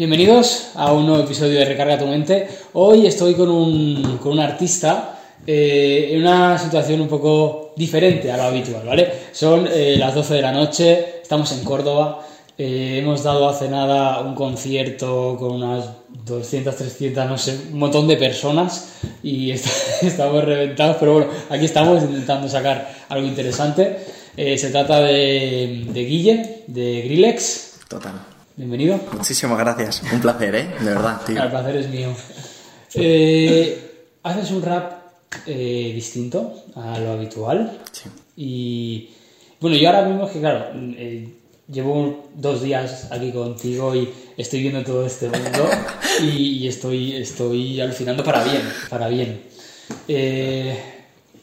Bienvenidos a un nuevo episodio de Recarga tu mente. Hoy estoy con un, con un artista eh, en una situación un poco diferente a lo habitual, ¿vale? Son eh, las 12 de la noche, estamos en Córdoba, eh, hemos dado hace nada un concierto con unas 200, 300, no sé, un montón de personas y estamos reventados, pero bueno, aquí estamos intentando sacar algo interesante. se trata de, de Guille, de Grillex. Total. Bienvenido. Muchísimas gracias. Un placer, ¿eh? De verdad, tío. El placer es mío. Eh, haces un rap eh, distinto a lo habitual. Sí. Y bueno, yo ahora mismo es que, claro, eh, llevo dos días aquí contigo y estoy viendo todo este mundo y, estoy, estoy alucinando para bien, para bien.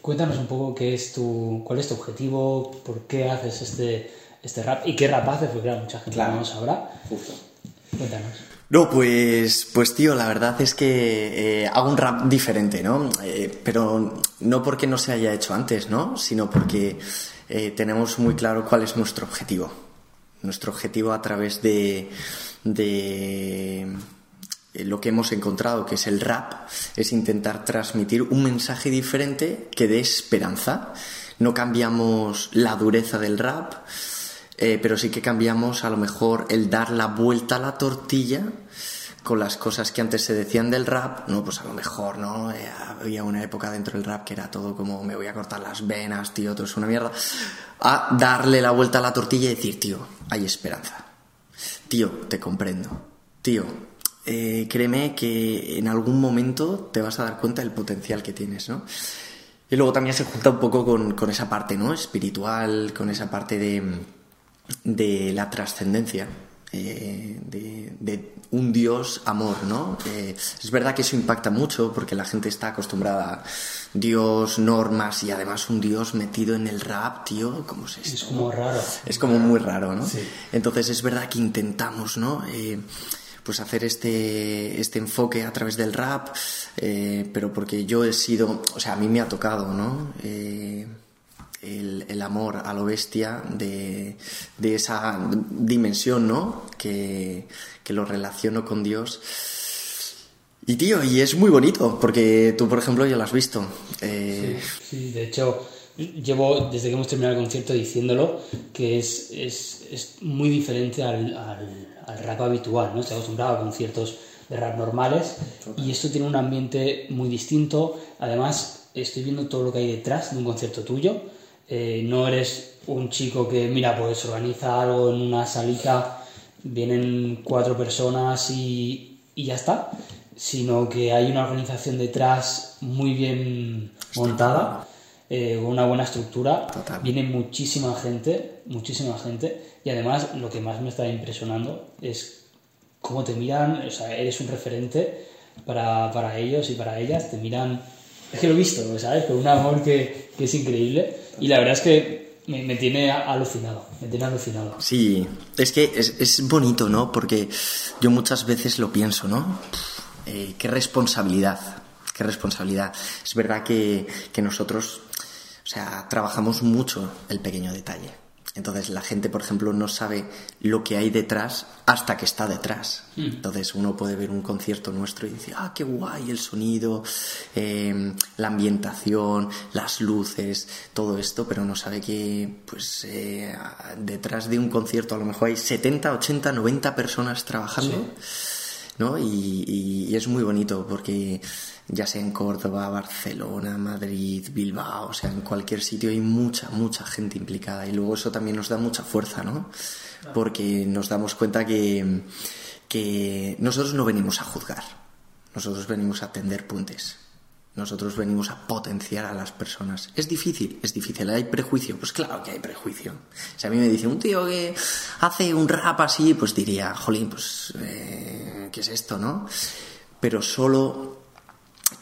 cuéntanos un poco qué es tu, cuál es tu objetivo, por qué haces este este rap y qué rap hace, porque claro, mucha gente claro. no lo sabrá. Justo. Cuéntanos. No, pues, pues tío, la verdad es que eh, hago un rap diferente, ¿no? Eh, pero no porque no se haya hecho antes, ¿no? Sino porque eh, tenemos muy claro cuál es nuestro objetivo. Nuestro objetivo a través de, de lo que hemos encontrado, que es el rap, es intentar transmitir un mensaje diferente que dé esperanza. No cambiamos la dureza del rap, eh, pero sí que cambiamos a lo mejor el dar la vuelta a la tortilla con las cosas que antes se decían del rap, no, pues a lo mejor, ¿no? Eh, había una época dentro del rap que era todo como me voy a cortar las venas, tío, todo es una mierda. A darle la vuelta a la tortilla y decir, tío, hay esperanza. Tío, te comprendo. Tío, eh, créeme que en algún momento te vas a dar cuenta del potencial que tienes, ¿no? Y luego también se junta un poco con, con esa parte, ¿no? Espiritual, con esa parte de de la trascendencia. Eh, de, un Dios amor, ¿no? Eh, es verdad que eso impacta mucho porque la gente está acostumbrada a Dios, normas y además un Dios metido en el rap, tío, ¿cómo es Es como raro. Es como muy raro, ¿no? Entonces es verdad que intentamos, ¿no? Eh, pues hacer este, este enfoque a través del rap, pero porque yo he sido, o sea, a mí me ha tocado, ¿no? El, amor a lo bestia de, esa dimensión, ¿no? Que, lo relaciono con Dios. Y tío, y es muy bonito, porque tú, por ejemplo, ya lo has visto. Eh, sí, de hecho, llevo desde que hemos terminado el concierto diciéndolo, que es, es, muy diferente al, al, rap habitual, ¿no? Estoy acostumbrado a conciertos de rap normales y esto tiene un ambiente muy distinto. Además, estoy viendo todo lo que hay detrás de un concierto tuyo eh, no eres un chico que, mira, pues organiza algo en una salita, vienen cuatro personas y, ya está, sino que hay una organización detrás muy bien montada, eh, una buena estructura, viene muchísima gente, muchísima gente, y además lo que más me está impresionando es cómo te miran, o sea, eres un referente para, para ellos y para ellas, te miran es que lo he visto, ¿sabes? Con un amor que, es increíble. Y la verdad es que me, tiene alucinado, me tiene alucinado. Sí, es que es, bonito, ¿no? Porque yo muchas veces lo pienso, ¿no? Eh, qué responsabilidad, qué responsabilidad. Es verdad que, que nosotros, o sea, trabajamos mucho el pequeño detalle entonces la gente, por ejemplo, no sabe lo que hay detrás hasta que está detrás. Hmm. Entonces uno puede ver un concierto nuestro y decir, ah, qué guay el sonido, em, la ambientación, las luces, todo esto, pero no sabe que pues eh, detrás de un concierto a lo mejor hay 70, 80, 90 personas trabajando. ¿no? y es muy bonito porque ya sea en Córdoba, Barcelona, Madrid, Bilbao, o sea, en cualquier sitio hay mucha, mucha gente implicada y luego eso también nos da mucha fuerza, ¿no? Porque nos damos cuenta que, que nosotros no venimos a juzgar, nosotros venimos a tender puentes. Nosotros venimos a potenciar a las personas. Es difícil, es difícil. ¿Hay prejuicio? Pues claro que hay prejuicio. Si a mí me dice un tío que hace un rap así, pues diría, jolín, pues, eh, ¿qué es esto, no? Pero solo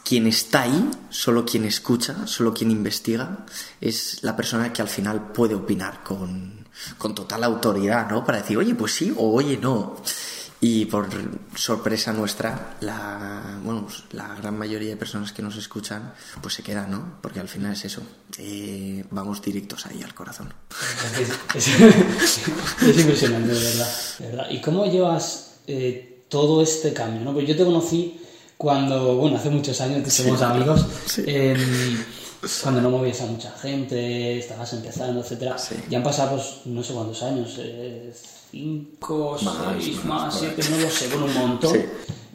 quien está ahí, solo quien escucha, solo quien investiga, es la persona que al final puede opinar con, total autoridad, ¿no? Para decir, oye, pues sí o oye, no. Y por sorpresa nuestra, la, bueno, pues la gran mayoría de personas que nos escuchan, pues se quedan, ¿no? Porque al final es eso, eh, vamos directos ahí al corazón. Es, impresionante, de verdad, ¿Y cómo llevas eh, todo este cambio, ¿no? Pues yo te conocí cuando, bueno, hace muchos años que somos amigos, cuando no movías a mucha gente, estabas empezando, etcétera. Ya han pasado, pues, no sé cuántos años, eh, cinco, seis, más, siete, no lo sé, bueno, un montón.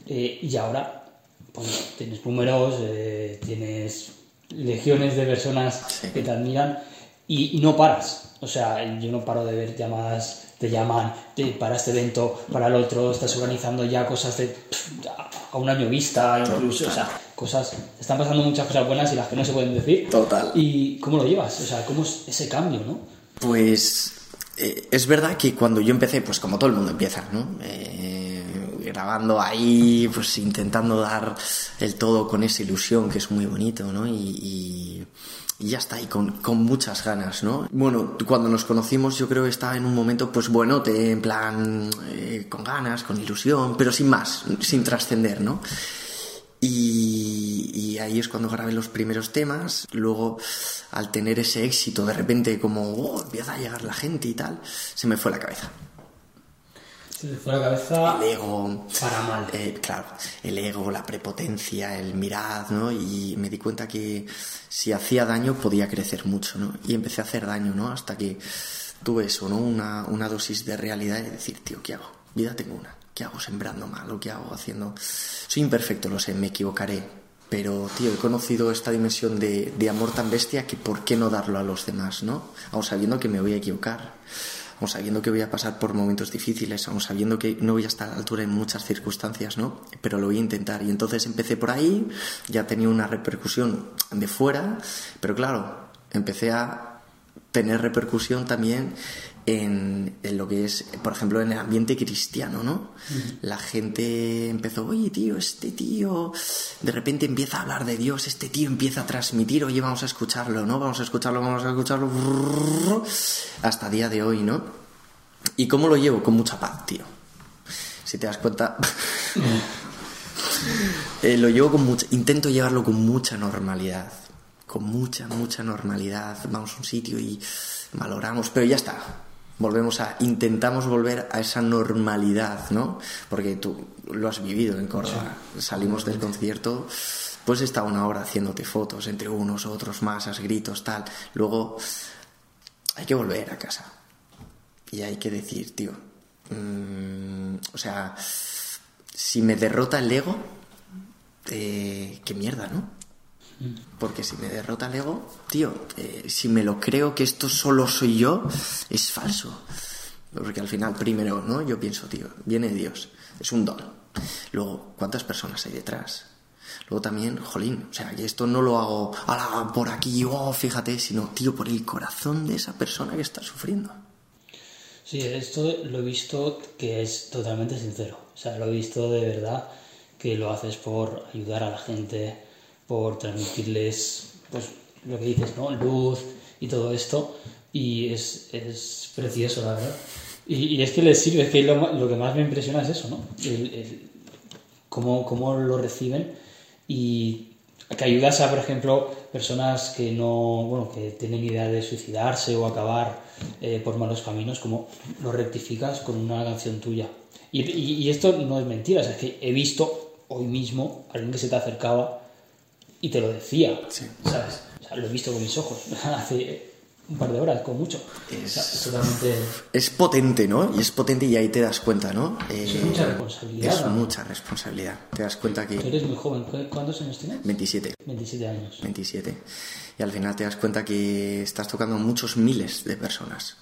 Eh, y ahora, pues, tienes números, eh, tienes legiones de personas que te admiran y, no paras. O sea, yo no paro de ver llamadas, te llaman para este evento, para el otro, estás organizando ya cosas de a un año vista, incluso, o sea, cosas, están pasando muchas cosas buenas y las que no se pueden decir. Total. ¿Y cómo lo llevas? O sea, ¿cómo es ese cambio, no? Pues eh, es verdad que cuando yo empecé, pues como todo el mundo empieza, ¿no? Eh, grabando ahí, pues intentando dar el todo con esa ilusión que es muy bonito, ¿no? Y, ya está, y con, con, muchas ganas, ¿no? Bueno, cuando nos conocimos yo creo que estaba en un momento, pues bueno, te, en plan, eh, con ganas, con ilusión, pero sin más, sin trascender, ¿no? Y, ahí es cuando grabé los primeros temas. Luego, al tener ese éxito, de repente, como oh, empieza a llegar la gente y tal, se me fue la cabeza. Se me fue la cabeza. El ego. Para mal. Eh, claro, el ego, la prepotencia, el mirar, ¿no? Y me di cuenta que si hacía daño podía crecer mucho, ¿no? Y empecé a hacer daño, ¿no? Hasta que tuve eso, ¿no? Una, una dosis de realidad y decir, tío, ¿qué hago? Vida tengo una ¿qué hago sembrando mal? ¿O qué hago haciendo? Soy imperfecto, lo sé, me equivocaré. Pero, tío, he conocido esta dimensión de, amor tan bestia que ¿por qué no darlo a los demás, no? Aún sabiendo que me voy a equivocar, sabiendo que voy a pasar por momentos difíciles, aún sabiendo que no voy a estar a la altura en muchas circunstancias, ¿no? Pero lo voy a intentar. Y entonces empecé por ahí, ya tenía una repercusión de fuera, pero claro, empecé a tener repercusión también en, lo que es, por ejemplo, en el ambiente cristiano, ¿no? La gente empezó, oye, tío, este tío de repente empieza a hablar de Dios, este tío empieza a transmitir, oye, vamos a escucharlo, ¿no? Vamos a escucharlo, vamos a escucharlo, hasta día de hoy, ¿no? ¿Y cómo lo llevo? Con mucha paz, tío. Si te das cuenta, eh, lo llevo con mucha, intento llevarlo con mucha normalidad, con mucha, mucha normalidad. Vamos a un sitio y valoramos, pero ya está volvemos a, intentamos volver a esa normalidad, ¿no? Porque tú lo has vivido en Córdoba. Salimos del concierto, pues está una hora haciéndote fotos entre unos, otros, masas, gritos, tal. Luego hay que volver a casa. Y hay que decir, tío, mm, o sea, si me derrota el ego, eh, qué mierda, ¿no? Porque si me derrota el ego, tío, eh, si me lo creo que esto solo soy yo, es falso. Porque al final, primero, ¿no? Yo pienso, tío, viene Dios, es un don. Luego, ¿cuántas personas hay detrás? Luego también, jolín, o sea, que esto no lo hago por aquí, oh, fíjate, sino, tío, por el corazón de esa persona que está sufriendo. Sí, esto lo he visto que es totalmente sincero. O sea, lo he visto de verdad que lo haces por ayudar a la gente, por transmitirles pues, lo que dices, ¿no? Luz y todo esto. Y es, es precioso, la verdad. Y, es que les sirve, es que lo, lo, que más me impresiona es eso, ¿no? El, cómo, cómo, lo reciben y que ayudas a, por ejemplo, personas que no, bueno, que tienen idea de suicidarse o acabar eh, por malos caminos, como lo rectificas con una canción tuya. Y, y, y, esto no es mentira, es que he visto hoy mismo a alguien que se te acercaba y te lo decía, ¿sabes? O sea, lo he visto con mis ojos hace un par de horas, con mucho. Es, totalmente... es potente, ¿no? Y es potente y ahí te das cuenta, ¿no? es eh, mucha responsabilidad. Es mucha responsabilidad. Te das cuenta que... eres muy joven. ¿Cuántos años tienes? 27. 27 años. 27. Y al final te das cuenta que estás tocando muchos miles de personas.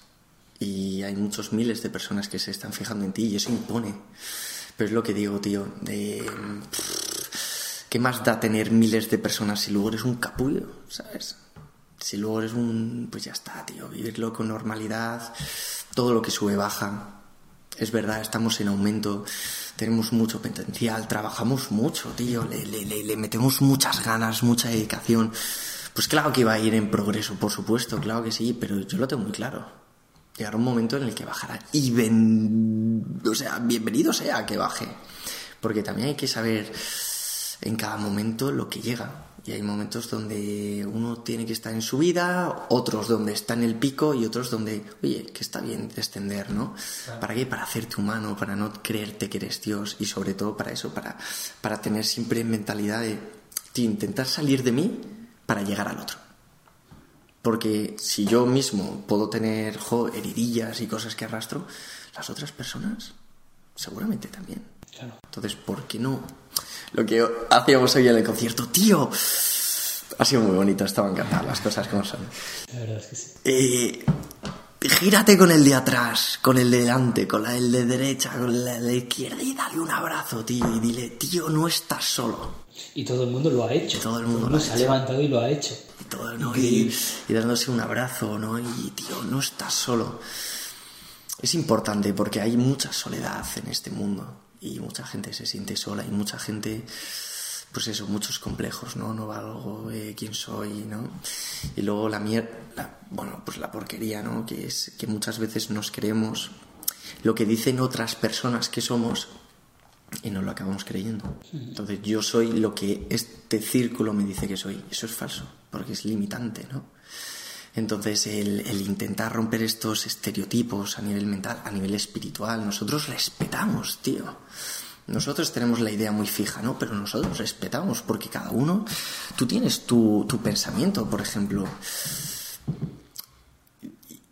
Y hay muchos miles de personas que se están fijando en ti y eso impone. Pero es lo que digo, tío, de... ¿Qué más da tener miles de personas si luego eres un capullo, ¿sabes? Si luego eres un... Pues ya está, tío, vivirlo con normalidad, todo lo que sube baja. Es verdad, estamos en aumento, tenemos mucho potencial, trabajamos mucho, tío, le, metemos muchas ganas, mucha dedicación. Pues claro que va a ir en progreso, por supuesto, claro que sí, pero yo lo tengo muy claro. Llegará un momento en el que bajará. Y ven... o sea, bienvenido sea que baje. Porque también hay que saber en cada momento lo que llega. Y hay momentos donde uno tiene que estar en su vida, otros donde está en el pico y otros donde, oye, que está bien descender, ¿no? ¿Para qué? Para hacerte humano, para no creerte que eres Dios y sobre todo para eso, para, para tener siempre mentalidad de, intentar salir de mí para llegar al otro. Porque si yo mismo puedo tener jo, heridillas y cosas que arrastro, las otras personas seguramente también. Claro. Entonces, ¿por qué no? Lo que hacíamos hoy en el concierto, tío. Ha sido muy bonito, estaban encantadas las cosas como son. La verdad es que sí. Eh, gírate con el de atrás, con el de delante, con el de derecha, con el de la izquierda y dale un abrazo, tío. Y dile, tío, no estás solo. Y todo el mundo lo ha hecho. Todo el mundo lo ha se ha hecho. levantado y lo ha hecho. Y todo, ¿no? Y, y dándose un abrazo, ¿no? Y, tío, no estás solo. Es importante porque hay mucha soledad en este mundo y mucha gente se siente sola y mucha gente, pues eso, muchos complejos, ¿no? No valgo, eh, quién soy, ¿no? Y luego la mierda, bueno, pues la porquería, ¿no? Que es que muchas veces nos creemos lo que dicen otras personas que somos y nos lo acabamos creyendo. Entonces yo soy lo que este círculo me dice que soy. Eso es falso, porque es limitante, ¿no? Entonces el, el intentar romper estos estereotipos a nivel mental, a nivel espiritual, nosotros respetamos, tío. Nosotros tenemos la idea muy fija, ¿no? Pero nosotros respetamos porque cada uno, tú tienes tu, tu pensamiento, por ejemplo.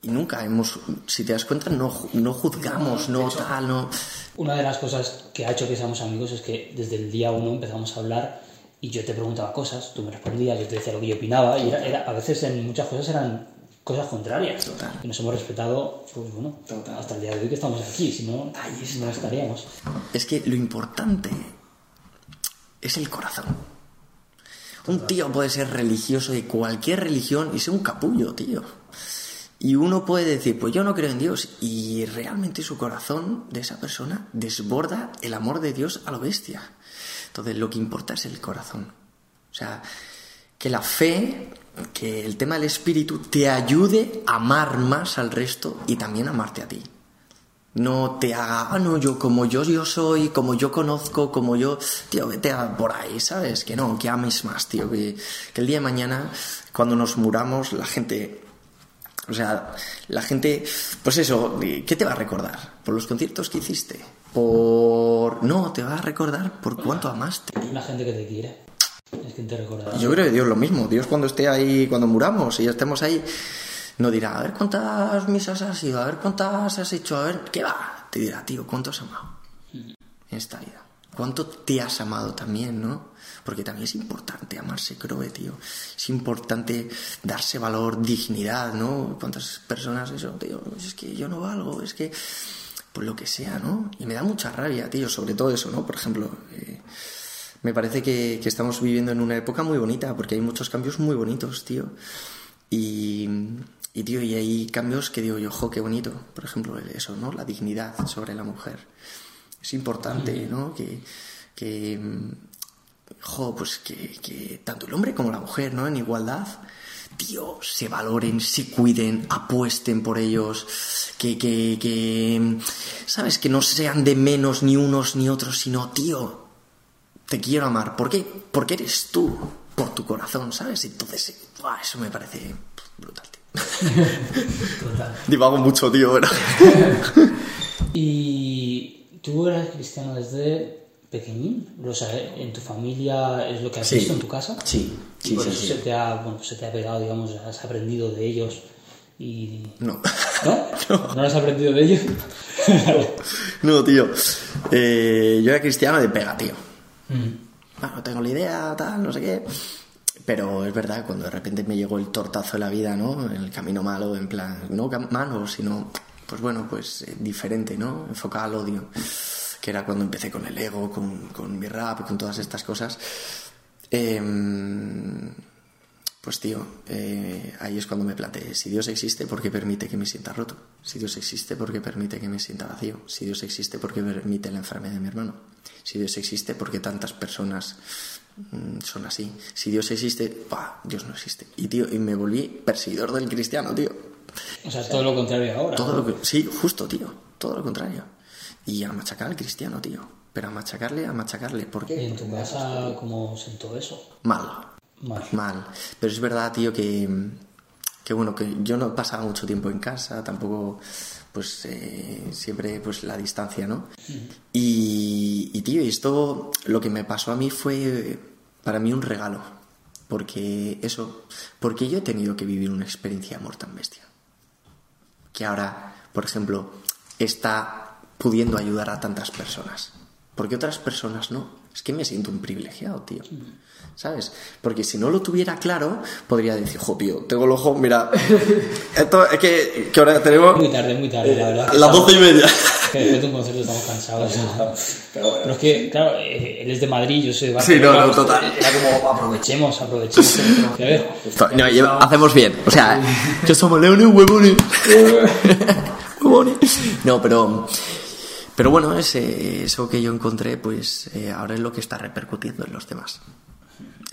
Y nunca hemos, si te das cuenta, no, no juzgamos, no tal, no... Una de las cosas que ha hecho que seamos amigos es que desde el día uno empezamos a hablar y yo te preguntaba cosas, tú me respondías, yo te decía lo que yo opinaba y era, era- a veces en muchas cosas eran cosas contrarias. Total. Y nos hemos respetado, pues bueno, Total. hasta el día de hoy que estamos aquí, si no, no estaríamos. Es que lo importante es el corazón. Un tío puede ser religioso de cualquier religión y ser un capullo, tío. Y uno puede decir, pues yo no creo en Dios. Y realmente su corazón de esa persona desborda el amor de Dios a lo bestia. Entonces lo que importa es el corazón. O sea, que la fe, que el tema del espíritu te ayude a amar más al resto y también amarte a ti no te haga, ah, no, yo como yo, yo soy, como yo conozco, como yo, tío, vete a por ahí, ¿sabes? Que no, que ames más, tío, que, que el día de mañana, cuando nos muramos, la gente, o sea, la gente, pues eso, ¿qué te va a recordar? ¿Por los conciertos que hiciste? Por... No, te va a recordar por cuánto amaste. La gente que te quiere es quien te recordará. Yo creo que Dios lo mismo. Dios cuando esté ahí, cuando muramos y ya estemos ahí, no dirá, a ver cuántas misas has ido, a ver cuántas has hecho, a ver, ¿qué va? Te dirá, tío, ¿cuánto has amado en esta vida? ¿Cuánto te has amado también, no? Porque también es importante amarse, creo, eh, tío. Es importante darse valor, dignidad, ¿no? ¿Cuántas personas eso, tío? Es que yo no valgo, es que... Lo que sea, ¿no? Y me da mucha rabia, tío, sobre todo eso, ¿no? Por ejemplo, eh, me parece que, que estamos viviendo en una época muy bonita, porque hay muchos cambios muy bonitos, tío. Y, y, tío, y hay cambios que digo yo, jo, qué bonito. Por ejemplo, eso, ¿no? La dignidad sobre la mujer. Es importante, ¿no? Que, que mm, jo, pues que, que tanto el hombre como la mujer, ¿no? En igualdad, tío, se valoren, se cuiden, apuesten por ellos, que, que, que, ¿sabes? Que no sean de menos ni unos ni otros, sino, tío, te quiero amar. ¿Por qué? Porque eres tú, por tu corazón, ¿sabes? Entonces, ¡buah! eso me parece brutal, tío. Total. Divago mucho, tío, ¿verdad? Y tú eras cristiano desde pequeñín, o sea, en tu familia es lo que has Sí. visto en tu casa. Sí, Y sí, por sí, eso sí. Se, te ha, bueno, se te ha pegado, digamos, has aprendido de ellos y... No. ¿No? ¿No, has aprendido de ellos? No, tío. Eh, yo era cristiano de pega, tío. Mm. Bueno, tengo la idea, tal, no sé qué. Pero es verdad, cuando de repente me llegó el tortazo de la vida, ¿no? El camino malo, en plan, no malo, sino, pues bueno, pues eh, diferente, ¿no? Enfocado al odio. Que era cuando empecé con el ego, con, con mi rap, con todas estas cosas. Em, pues tío, eh, ahí es cuando me planteé, si Dios existe, ¿por qué permite que me sienta roto? Si Dios existe, ¿por qué permite que me sienta vacío? Si Dios existe, ¿por qué permite la enfermedad de mi hermano? Si Dios existe, ¿por qué tantas personas mm, son así? Si Dios existe, ¡buah! Dios no existe. Y tío, y me volví perseguidor del cristiano, tío. O sea, todo lo contrario ahora. Todo lo que, sí, justo, tío, todo lo contrario. Y a machacar al cristiano, tío. Pero a machacarle, a machacarle. ¿Por ¿Y en tu casa cómo sentó eso? Mal. Mal. Mal. Pero es verdad, tío, que, que bueno, que yo no pasaba mucho tiempo en casa, tampoco, pues eh, siempre pues la distancia, ¿no? y, y, tío, esto, lo que me pasó a mí fue para mí un regalo. Porque eso, porque yo he tenido que vivir una experiencia de amor tan bestia. Que ahora, por ejemplo, está pudiendo ayudar a tantas personas. Porque otras personas no. Es que me siento un privilegiado, tío. ¿Sabes? Porque si no lo tuviera claro, podría decir, jo, tío, tengo el ojo, mira. Esto es que, que ahora tenemos. Muy tarde, muy tarde, la verdad. Las doce y media. Que después de un concierto estamos cansados. Pero bueno. Pero es que, claro, eh, él es de Madrid, yo soy de Sí, no, Barcelona. no, total. Era como, aprovechemos, aprovechemos que ver. No, hacemos bien. O sea, que somos leones huevones. Huevones. No, pero. Pero bueno, ese, eso que yo encontré, pues eh, ahora es lo que está repercutiendo en los demás.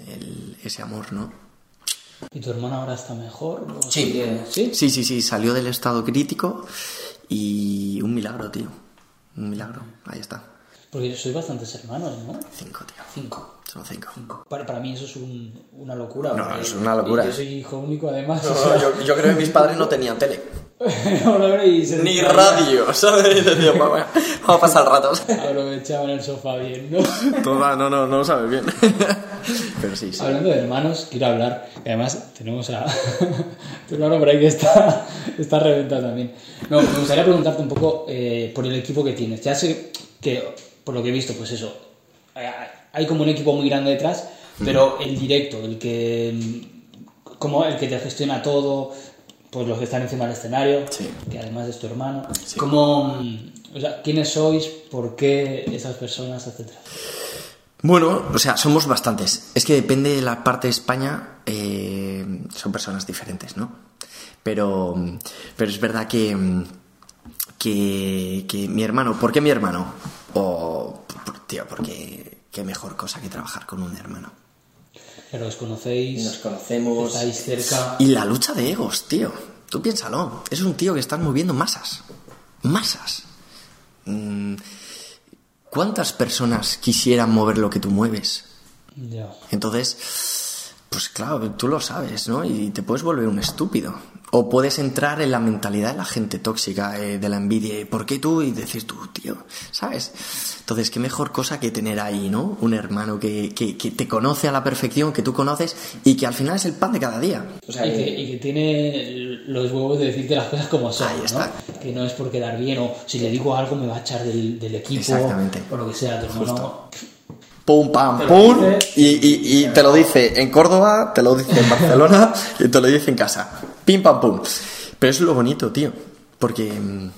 El- ese amor, ¿no? ¿Y tu hermana ahora está mejor? ¿O Sí. sigue- ¿Sí? Sí, sí, sí, salió del estado crítico y un milagro, tío. Un milagro, ahí está. Porque sois bastantes hermanos, ¿no? Cinco, tío. Cinco. Son cinco. Para, para mí eso es un- una locura. No, es una locura. Yo soy hijo único, además. o sea, yo, yo creo que mis padres no tenían tele. no, no, y se Ni radio, vamos a pasar ratos. Aprovechaban el sofá bien, ¿no? Toda, no, no, no lo sabes bien. Pero sí, sí. Hablando de hermanos, quiero hablar. Además, tenemos a tu hermano por ahí que está, está reventado también. No, me gustaría preguntarte un poco eh, por el equipo que tienes. Ya sé que, por lo que he visto, pues eso, hay- como un equipo muy grande detrás, pero el directo, el que, mm, como el que te gestiona todo, pues los que están encima del escenario, Sí. que además es tu hermano. ¿Cómo, mm, o sea, quiénes sois? ¿Por qué esas personas, etcétera? Bueno, o sea, somos bastantes. Es que depende de la parte de España, eh, son personas diferentes, ¿no? Pero, pero es verdad que, que, que mi hermano, ¿por qué mi hermano? O, por- tío, porque qué mejor cosa que trabajar con un hermano. Pero os conocéis, Nos conocemos. estáis cerca. Y la lucha de egos, tío. Tú piénsalo. Es un tío que está moviendo masas. Masas. Mm, ¿Cuántas personas quisieran mover lo que tú mueves? Ya. Entonces, pues claro, tú lo sabes, ¿no? Y te puedes volver un estúpido. O puedes entrar en la mentalidad de la gente tóxica, eh, de la envidia. y, ¿Por qué tú? Y decir tú, tío, ¿sabes? Entonces, qué mejor cosa que tener ahí, ¿no? Un hermano que, que, que te conoce a la perfección, que tú conoces y que al final es el pan de cada día. O sea, y, que, y que tiene los huevos de decirte las cosas como son, Ahí ¿no? está. Que no es por quedar bien o si le digo algo me va a echar del, del equipo Exactamente. o lo que sea. Tu hermano, pum, pam, pum, dice. y, y- y te lo dice en Córdoba, te lo dice en Barcelona y te lo dice en casa. Pim, pam, pum. Pero es lo bonito, tío, porque, mm,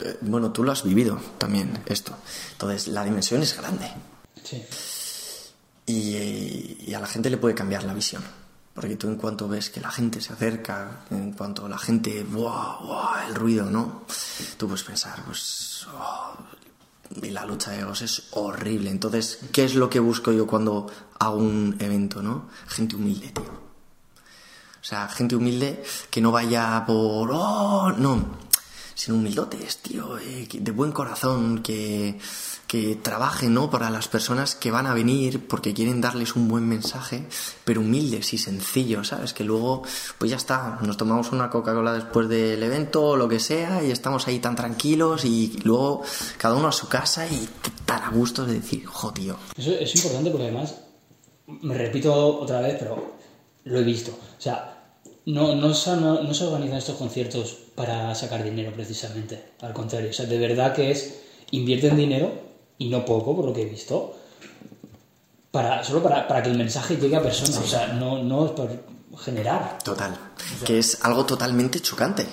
eh, bueno, tú lo has vivido también, esto. Entonces, la dimensión es grande sí. y, eh, y a la gente le puede cambiar la visión. Porque tú en cuanto ves que la gente se acerca, en cuanto la gente, ¡buah, buah! el ruido, ¿no? Tú puedes pensar, pues, oh, y la lucha de egos es horrible. Entonces, ¿qué es lo que busco yo cuando hago un evento, no? Gente humilde, tío. O sea, gente humilde que no vaya por, oh, no, sino humildotes, tío, eh, de buen corazón, que, que trabajen, ¿no? Para las personas que van a venir porque quieren darles un buen mensaje, pero humildes y sencillos, ¿sabes? Que luego, pues ya está, nos tomamos una Coca-Cola después del evento o lo que sea y estamos ahí tan tranquilos y luego cada uno a su casa y tan a gusto de decir, jo, tío, Eso es importante porque además, me repito otra vez, pero lo he visto. O sea, no, no, se, no, no se organizan estos conciertos para sacar dinero precisamente. Al contrario, o sea, de verdad que es, invierten dinero, y no poco por lo que he visto, para, solo para, para que el mensaje llegue a personas. O sea, no, no es por generar. total. Que es algo totalmente chocante.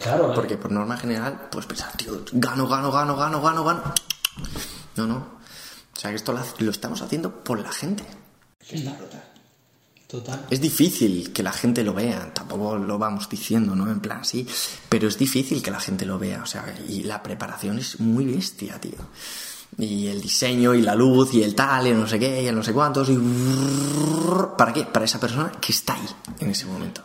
Claro, ¿eh? Porque por norma general, pues pensar, tío, gano, gano, gano, gano, gano, gano. No, no. O sea, que esto lo, lo estamos haciendo por la gente. Es difícil que la gente lo vea, tampoco lo vamos diciendo, ¿no? En plan así, pero es difícil que la gente lo vea, o sea, y la preparación es muy bestia, tío. Y el diseño y la luz y el tal y no sé qué y no sé cuántos y... ¿Para qué? Para esa persona que está ahí en ese momento.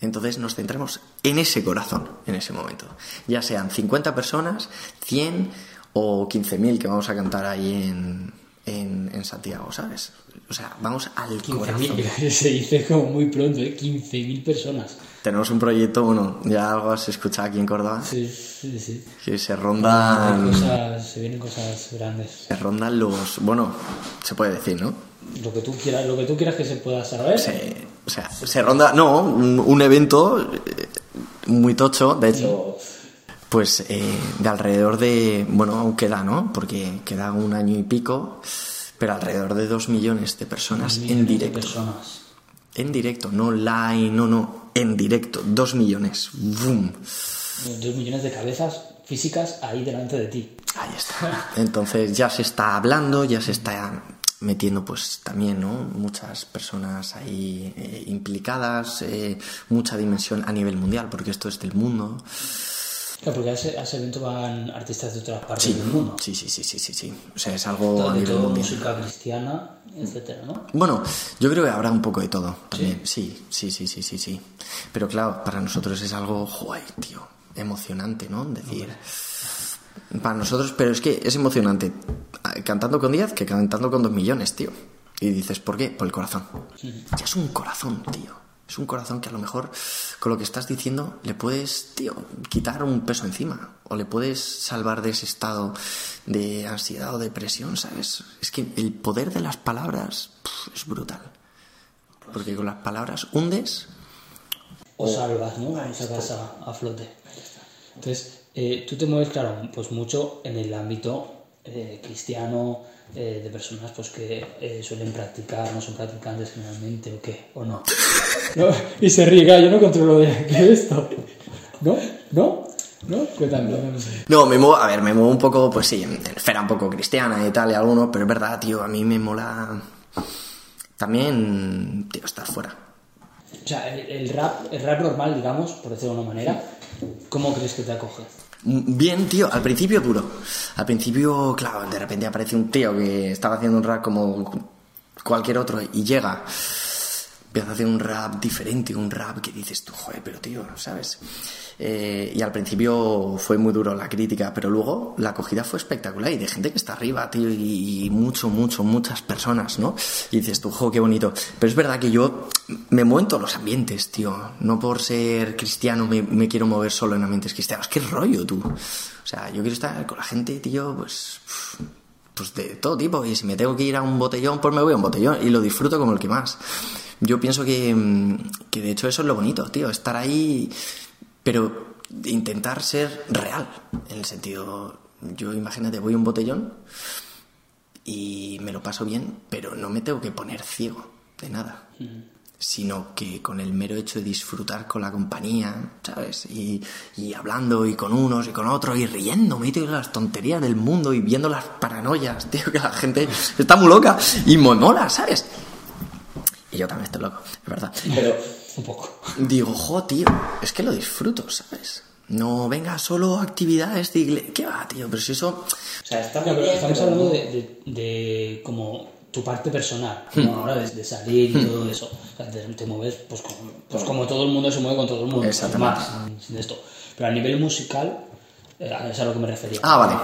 Entonces nos centramos en ese corazón, en ese momento. Ya sean 50 personas, 100 o 15.000 que vamos a cantar ahí en, en Santiago, ¿sabes? O sea, vamos al 15.000, corazón. se dice como muy pronto, ¿eh? 15.000 personas. Tenemos un proyecto, bueno, ya algo se escucha aquí en Córdoba, Sí, sí, sí. que se rondan, cosas- se vienen cosas grandes. se rondan los, bueno, se puede decir, ¿no? Lo que tú quieras, lo que tú quieras que se pueda saber. Se, o sea, se ronda, no, un, un evento eh, muy tocho, de hecho, pues eh, de alrededor de, bueno, aún queda, ¿no? Porque queda un año y pico, pero alrededor de dos millones de personas en Millones directo. personas. En directo, no online, no, no, en directo, dos millones. ¡Bum! Dos millones de cabezas físicas ahí delante de ti. Ahí está. Entonces ya se está hablando, ya se está metiendo pues también, ¿no? Muchas personas ahí eh, implicadas, eh, mucha dimensión a nivel mundial, porque esto es del mundo. Claro, porque a ese, a ese evento van artistas de otras partes Sí, del mundo. sí, sí, sí, sí, sí, sí. O sea, es algo Todo, a de nivel todo, mundial. música cristiana, etcétera, ¿no? Bueno, yo creo que habrá un poco de todo también. Sí, sí, sí, sí, sí, sí. Pero claro, para nosotros es algo, joder, tío, emocionante, ¿no? Decir, para nosotros, pero es que es emocionante cantando con 10 que cantando con 2 millones, tío. Y dices, ¿por qué? Por el corazón. Ya es un corazón, tío. Es un corazón que a lo mejor con lo que estás diciendo le puedes, tío, quitar un peso encima. O le puedes salvar de ese estado de ansiedad o depresión, ¿sabes? Es que el poder de las palabras es brutal. Porque con las palabras hundes. O salvas, ¿no? O sacas a, a flote. Entonces, eh, tú te mueves, claro, pues mucho en el ámbito eh, cristiano, eh, de personas pues que eh, suelen practicar, no son practicantes generalmente, o qué, o no. No, Y se ríe, claro, yo no controlo de, de esto. ¿No? ¿No? ¿No? Cuéntame, cuéntame. No, me muevo, a ver, me muevo un poco, pues sí, en esfera un poco cristiana y tal, y alguno, pero es verdad, tío, a mí me mola también, tío, estar fuera. O sea, el, el rap, el rap normal, digamos, por decirlo de una manera, ¿cómo crees que te acoge? Bien, tío, al principio duro. Al principio, claro, de repente aparece un tío que estaba haciendo un rap como cualquier otro y llega. Hacer un rap diferente, un rap que dices tú, joder, pero tío, ¿sabes? Eh, y al principio fue muy duro la crítica, pero luego la acogida fue espectacular y de gente que está arriba, tío, y, mucho, mucho, muchas personas, ¿no? Y dices tú, jo, qué bonito. Pero es verdad que yo me muevo los ambientes, tío. No por ser cristiano me quiero mover solo en ambientes cristianos. ¿Qué rollo, tú? O sea, yo quiero estar con la gente, tío, pues pues de todo tipo. Y si me tengo que ir a un botellón, pues me voy a un botellón y lo disfruto como el que más. Yo pienso que, mm, que de hecho eso es lo bonito, tío, estar ahí, pero intentar ser real. En el sentido, yo imagínate, voy a un botellón y me lo paso bien, pero no me tengo que poner ciego de nada. Sino que con el mero hecho de disfrutar con la compañía, ¿sabes? Y, y hablando y con unos y con otros y riéndome, tío, de las tonterías del mundo y viendo las paranoias, tío, que la gente está muy loca y me mola, ¿sabes? Y yo también estoy loco, es verdad. Pero Un poco. digo, jo, tío, es que lo disfruto, ¿sabes? No venga solo actividades de iglesia. ¿Qué va, tío? Pero si eso. O sea, estamos hablando de, de como tu parte personal, Hmm. ¿no? ahora de, de salir y todo eso. O sea, te, te mueves pues como, pues como todo el mundo se mueve con todo el mundo, Exactamente. más, esto. Pero a nivel musical, eh, es a lo que me refería. Ah, vale.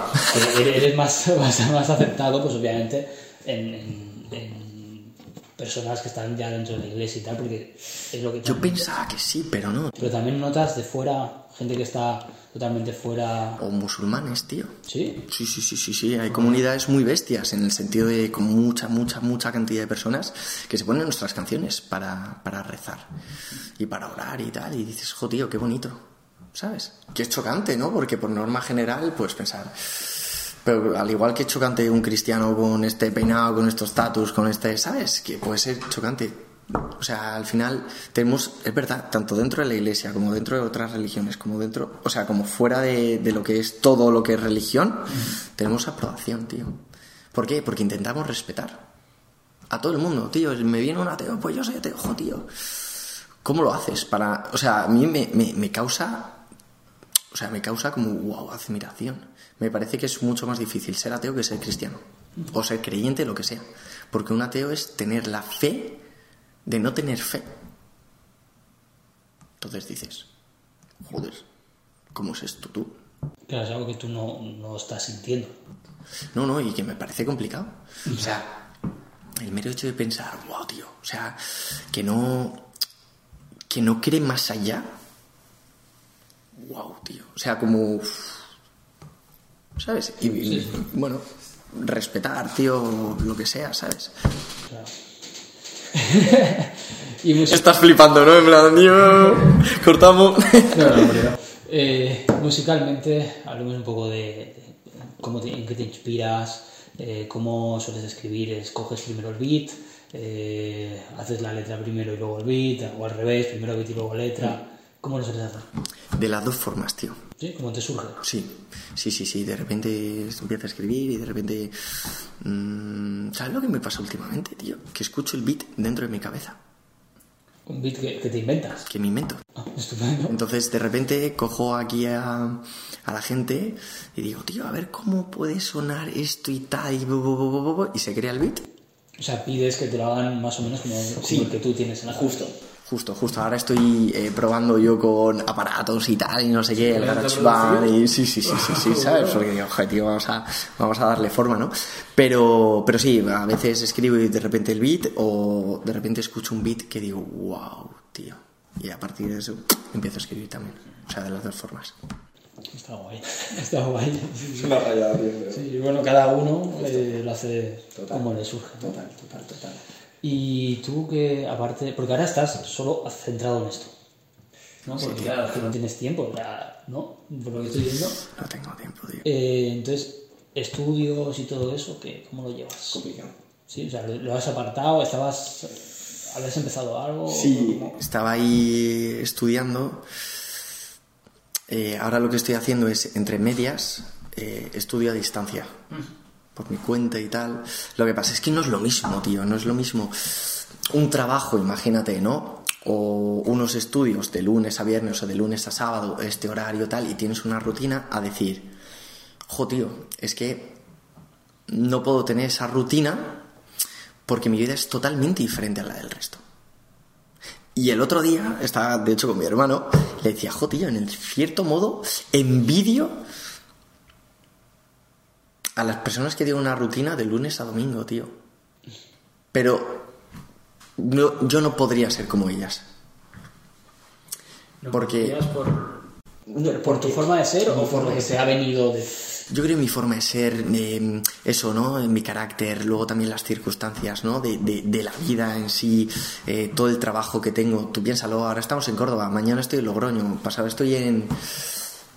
Eres- eres más, más, más aceptado, pues obviamente, en, en- en personas que están ya dentro de la iglesia y tal, porque es lo que... Yo pensaba que sí, pero no. Pero también notas de fuera, gente que está totalmente fuera... O musulmanes, tío. ¿Sí? Sí, sí, sí, sí, sí. Hay comunidades muy bestias en el sentido de con mucha, mucha, mucha cantidad de personas que se ponen nuestras canciones para, para rezar y para orar y tal. Y dices, jo, tío, qué bonito. ¿Sabes? Que es chocante, ¿no? Porque por norma general puedes pensar. Pero al igual que es chocante un cristiano con este peinado, con estos status, con este, ¿sabes? Que puede ser chocante. O sea, al final tenemos, es verdad, tanto dentro de la iglesia como dentro de otras religiones, como dentro, o sea, como fuera de, de lo que es todo lo que es religión, tenemos aprobación, tío. ¿Por qué? Porque intentamos respetar a todo el mundo, tío. Me viene un ateo, pues yo soy ateo, tío. ¿Cómo lo haces? Para, o sea, a mí me, me, me causa o sea, me causa como, wow, admiración. Me parece que es mucho más difícil ser ateo que ser cristiano. O ser creyente, lo que sea. Porque un ateo es tener la fe de no tener fe. Entonces dices, joder, ¿cómo es esto tú? Claro, es algo que tú no, no estás sintiendo. No, no, y que me parece complicado. O sea, el mero hecho de pensar, wow, tío, o sea, que no, que no cree más allá. Wow, tío. O sea, como, ¿sabes? Y, y, bueno, respetar, tío, lo que sea, ¿sabes? Claro. y Estás flipando, ¿no? En plan, tío, cortamos. no, no, no. Eh, musicalmente, hablemos un poco de, de cómo te, en qué te inspiras, eh, cómo sueles escribir, escoges primero el beat, eh, haces la letra primero y luego el beat, o al revés, primero el beat y luego letra. ¿Cómo lo sueles hacer? De las dos formas, tío. ¿Sí? ¿Cómo te surge? Sí, sí, sí, sí. De repente empiezo a escribir y de repente... Mmm, ¿Sabes lo que me pasa últimamente, tío? Que escucho el beat dentro de mi cabeza. Un beat que, que te inventas. Que me invento. Ah, estupendo. Entonces, de repente, cojo aquí a, a, la gente y digo, tío, a ver cómo puede sonar esto y tal, y, bu, bu, bu, y se crea el beat. O sea, pides que te lo hagan más o menos como, como el que tú tienes en la Justo. Justo, justo. Ahora estoy eh, probando yo con aparatos y tal, y no sé qué, el GarageBand, y sí, sí, sí, sí, sí, ¿sabes? Porque digo, objetivo, vamos a, vamos a darle forma, ¿no? Pero, pero sí, a veces escribo y de repente el beat, o de repente escucho un beat que digo, wow, tío. Y a partir de eso empiezo a escribir también. O sea, de las dos formas. Está guay, está guay. Es una rayada, tío. Sí, bueno, cada uno eh, lo hace Total. como le surge. ¿no? Total, total, total. Y tú que, aparte, porque ahora estás solo centrado en esto. ¿no? Porque claro, que no tienes tiempo, ya, ¿no? Por lo que estoy viendo. No tengo tiempo, tío. Eh, entonces, estudios y todo eso, ¿qué, ¿cómo lo llevas? Complicado. Sí, o sea, lo, has apartado, estabas. ¿Habías empezado algo? Sí, ¿Cómo? estaba ahí estudiando. Eh, ahora lo que estoy haciendo es, entre medias, eh, estudio a distancia. Por mi cuenta y tal. Lo que pasa es que no es lo mismo, tío. No es lo mismo un trabajo, imagínate, ¿no? O unos estudios de lunes a viernes o de lunes a sábado, este horario tal, y tienes una rutina a decir, jo, tío, es que no puedo tener esa rutina porque mi vida es totalmente diferente a la del resto. Y el otro día, estaba de hecho con mi hermano, le decía, jo, tío, en cierto modo, envidio a las personas que tienen una rutina de lunes a domingo, tío. Pero no, yo no podría ser como ellas. ¿No porque- por, No, por tu forma de ser o por lo que te ha venido de. Yo creo mi forma de ser, eh, eso, ¿no? Mi carácter, luego también las circunstancias, ¿no? De, de, de la vida en sí, eh, todo el trabajo que tengo. Tú piénsalo, ahora estamos en Córdoba, mañana estoy en Logroño, pasado estoy en,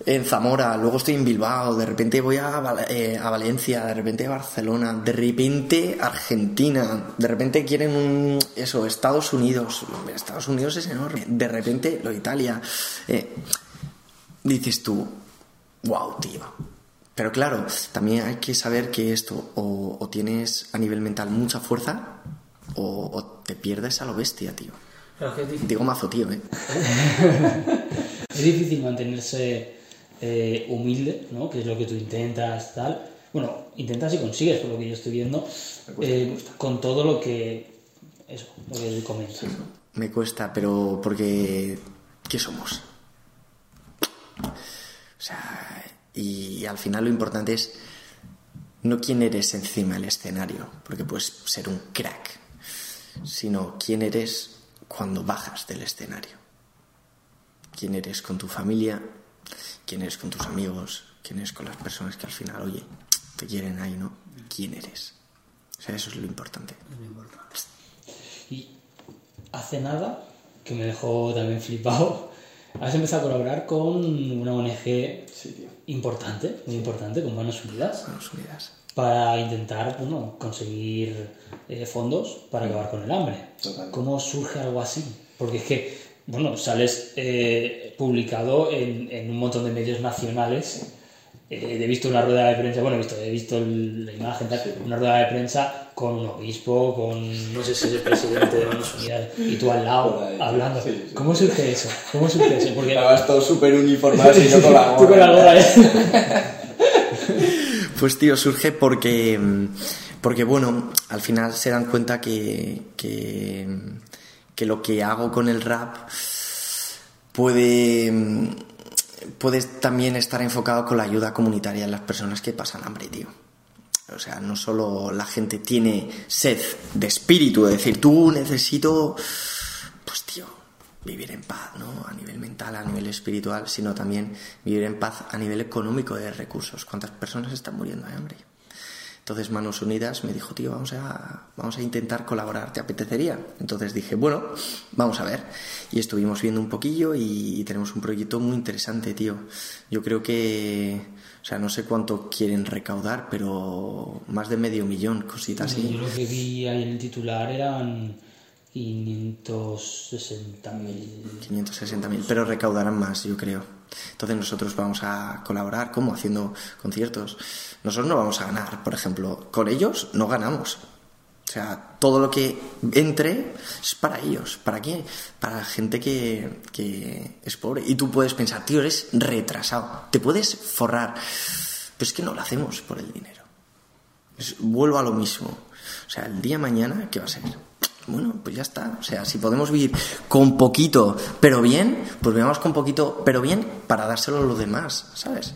en Zamora, luego estoy en Bilbao, de repente voy a, Val- eh, a Valencia, de repente a Barcelona, de repente Argentina, de repente quieren un, eso, Estados Unidos, Estados Unidos es enorme, de repente lo de Italia. eh, dices tú, wow, tío. Pero claro, también hay que saber que esto o, o tienes a nivel mental mucha fuerza o, o te pierdes a lo bestia, tío. Pero es que es difícil, Digo mazo, tío, ¿eh? es difícil mantenerse eh, humilde, ¿no? Que es lo que tú intentas, tal. Bueno, intentas y consigues, por lo que yo estoy viendo, Me cuesta, eh, me cuesta. con todo lo que. Eso, lo que comentas. Me cuesta, pero porque... ¿Qué somos? O sea, y al final lo importante es no quién eres encima del escenario, porque puedes ser un crack, sino quién eres cuando bajas del escenario. Quién eres con tu familia, quién eres con tus amigos, quién eres con las personas que al final, oye, te quieren ahí, ¿no? ¿Quién eres? O sea, eso es lo importante. Y hace nada, que me dejó también flipado, has empezado a colaborar con una ONG Sí, importante, muy importante, con Manos Unidas, Manos unidas. para intentar bueno, conseguir eh, fondos para acabar con el hambre. ¿Cómo surge algo así? Porque es que, bueno, sales eh, publicado en, en un montón de medios nacionales. Eh, he visto una rueda de prensa, bueno, he visto, he visto la imagen, tal, una rueda de prensa con un obispo, con no sé si es el presidente de Manos Unidas, y tú al lado ahí, hablando. sí, sí. ¿Cómo surge eso? ¿Cómo surge eso? Porque Estabas todo súper uniformado y yo con la tú con la gorra. gorra, ¿eh? Pues tío, surge porque, porque bueno, al final se dan cuenta que, que, que lo que hago con el rap puede, puede también estar enfocado con la ayuda comunitaria en las personas que pasan hambre, tío. O sea, no solo la gente tiene sed de espíritu, de decir, tú necesito, pues tío, vivir en paz, ¿no? A nivel mental, a nivel espiritual, sino también vivir en paz a nivel económico de recursos. ¿Cuántas personas están muriendo de hambre? Entonces Manos Unidas me dijo, tío, vamos a, vamos a intentar colaborar, ¿te apetecería? Entonces dije, bueno, vamos a ver. Y estuvimos viendo un poquillo y tenemos un proyecto muy interesante, tío. Yo creo que, o sea, no sé cuánto quieren recaudar, pero más de medio millón, cositas así. Yo lo que vi ahí en el titular eran 560.000. 560.000, pero recaudarán más, yo creo. Entonces nosotros vamos a colaborar, ¿cómo? Haciendo conciertos. Nosotros no vamos a ganar, por ejemplo, con ellos no ganamos. O sea, todo lo que entre es para ellos. ¿Para qué? Para la gente que, que es pobre. Y tú puedes pensar, tío, eres retrasado. Te puedes forrar. Pero es que no lo hacemos por el dinero. Vuelvo a lo mismo. O sea, el día mañana, ¿qué va a ser? Bueno, pues ya está. O sea, si podemos vivir con poquito, pero bien, pues vivamos con poquito, pero bien, para dárselo a los demás, ¿sabes?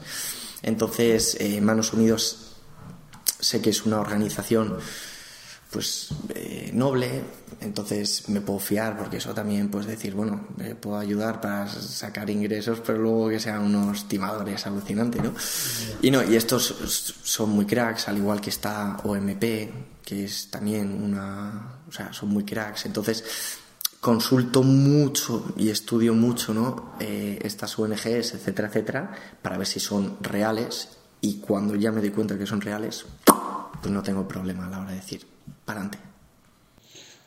Entonces, eh, Manos Unidos sé que es una organización pues eh, noble, entonces me puedo fiar porque eso también pues decir, bueno, me puedo ayudar para sacar ingresos, pero luego que sean unos timadores alucinantes, ¿no? Y no, y estos son muy cracks, al igual que está OMP, que es también una, o sea, son muy cracks, entonces consulto mucho y estudio mucho, ¿no? Eh, estas ONGs, etcétera, etcétera, para ver si son reales y cuando ya me doy cuenta que son reales, pues no tengo problema a la hora de decir, para adelante.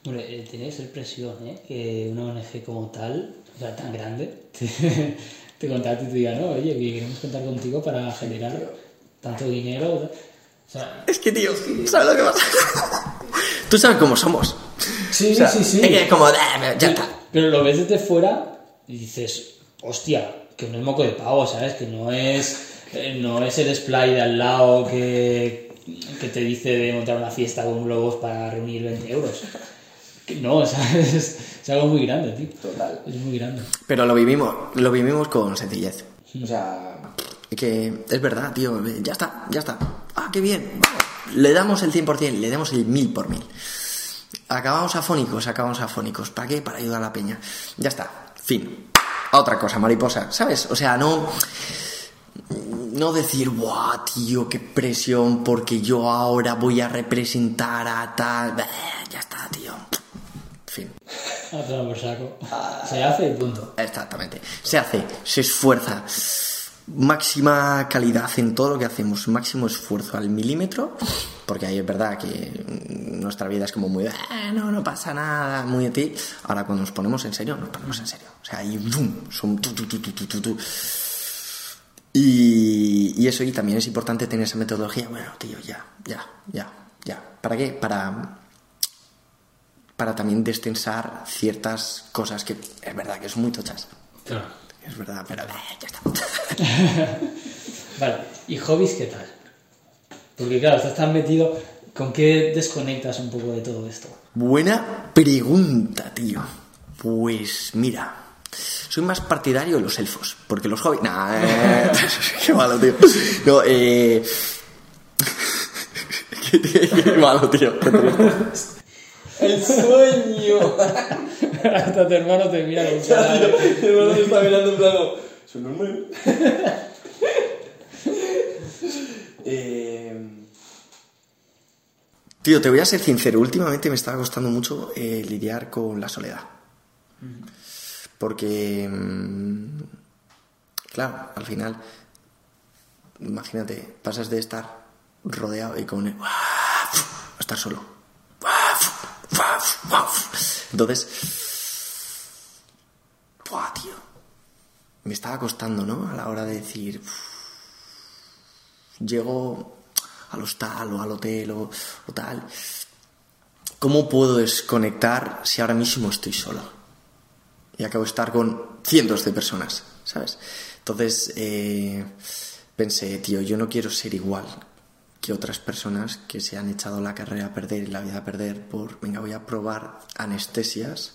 Hombre, eh, tiene que ser presión, ¿eh? Que una ONG como tal, o sea, tan grande, te, te contacte y te diga, no, oye, que queremos contar contigo para generar tanto dinero. O sea, Es que, tío, ¿sabes lo que pasa? Tú sabes cómo somos. sí, O sea, sí, sí. Es que es como, "Ah, ya está. Pero lo ves desde fuera y dices, hostia, que no es moco de pavo, ¿sabes? Que no es, eh, no es el splay de al lado que, que te dice de montar una fiesta con globos para reunir 20 euros. No, ¿sabes? Es, es algo muy grande, tío. Total. Es muy grande. Pero lo vivimos, lo vivimos con sencillez. O sea, Que es verdad, tío, ya está, ya está. Ah, qué bien. vamos. Le damos el 100%, le damos el 1000 por mil. Acabamos afónicos, acabamos afónicos. ¿Para qué? Para ayudar a la peña. Ya está, fin. Otra cosa, mariposa, ¿sabes? O sea, no. No decir, ¡buah, tío, qué presión! Porque yo ahora voy a representar a tal. Bah, Ya está, tío. Fin. Por saco. Se hace y punto. Exactamente. Se hace, se esfuerza. Máxima calidad en todo lo que hacemos, máximo esfuerzo al milímetro, porque ahí es verdad que nuestra vida es como muy, "Ah, no, no pasa nada, muy de ti. Ahora cuando nos ponemos en serio, nos ponemos en serio. O sea, ahí, boom, son tu, tu, tu. Y, y eso, y también es importante tener esa metodología. Bueno, tío, ya, ya, ya, ya. ¿Para qué? Para para también destensar ciertas cosas que es verdad que son muy tochas. Claro. Es verdad, pero ya está. Vale, ¿y hobbies qué tal? Porque claro, estás tan metido, ¿con qué desconectas un poco de todo esto? Buena pregunta, tío. Pues mira, soy más partidario de los elfos, porque los hobbies... Nah, eh, qué malo, tío. No, eh... qué malo, tío. El sueño. Hasta tu hermano te mira con Ya, cara tío, mi hermano me está mirando en plano. Soy normal. eh, Tío, te voy a ser sincero. Últimamente me está costando mucho eh, lidiar con la soledad. Porque, mm, claro, al final, imagínate, pasas de estar rodeado y con... a estar solo. Entonces, buah, tío, me estaba costando, ¿no? A la hora de decir, llego al hostal o al hotel o, tal. ¿Cómo puedo desconectar si ahora mismo estoy solo? Y acabo de estar con cientos de personas, ¿sabes? Entonces eh, pensé, tío, yo no quiero ser igual que otras personas que se han echado la carrera a perder y la vida a perder por, venga, voy a probar anestesias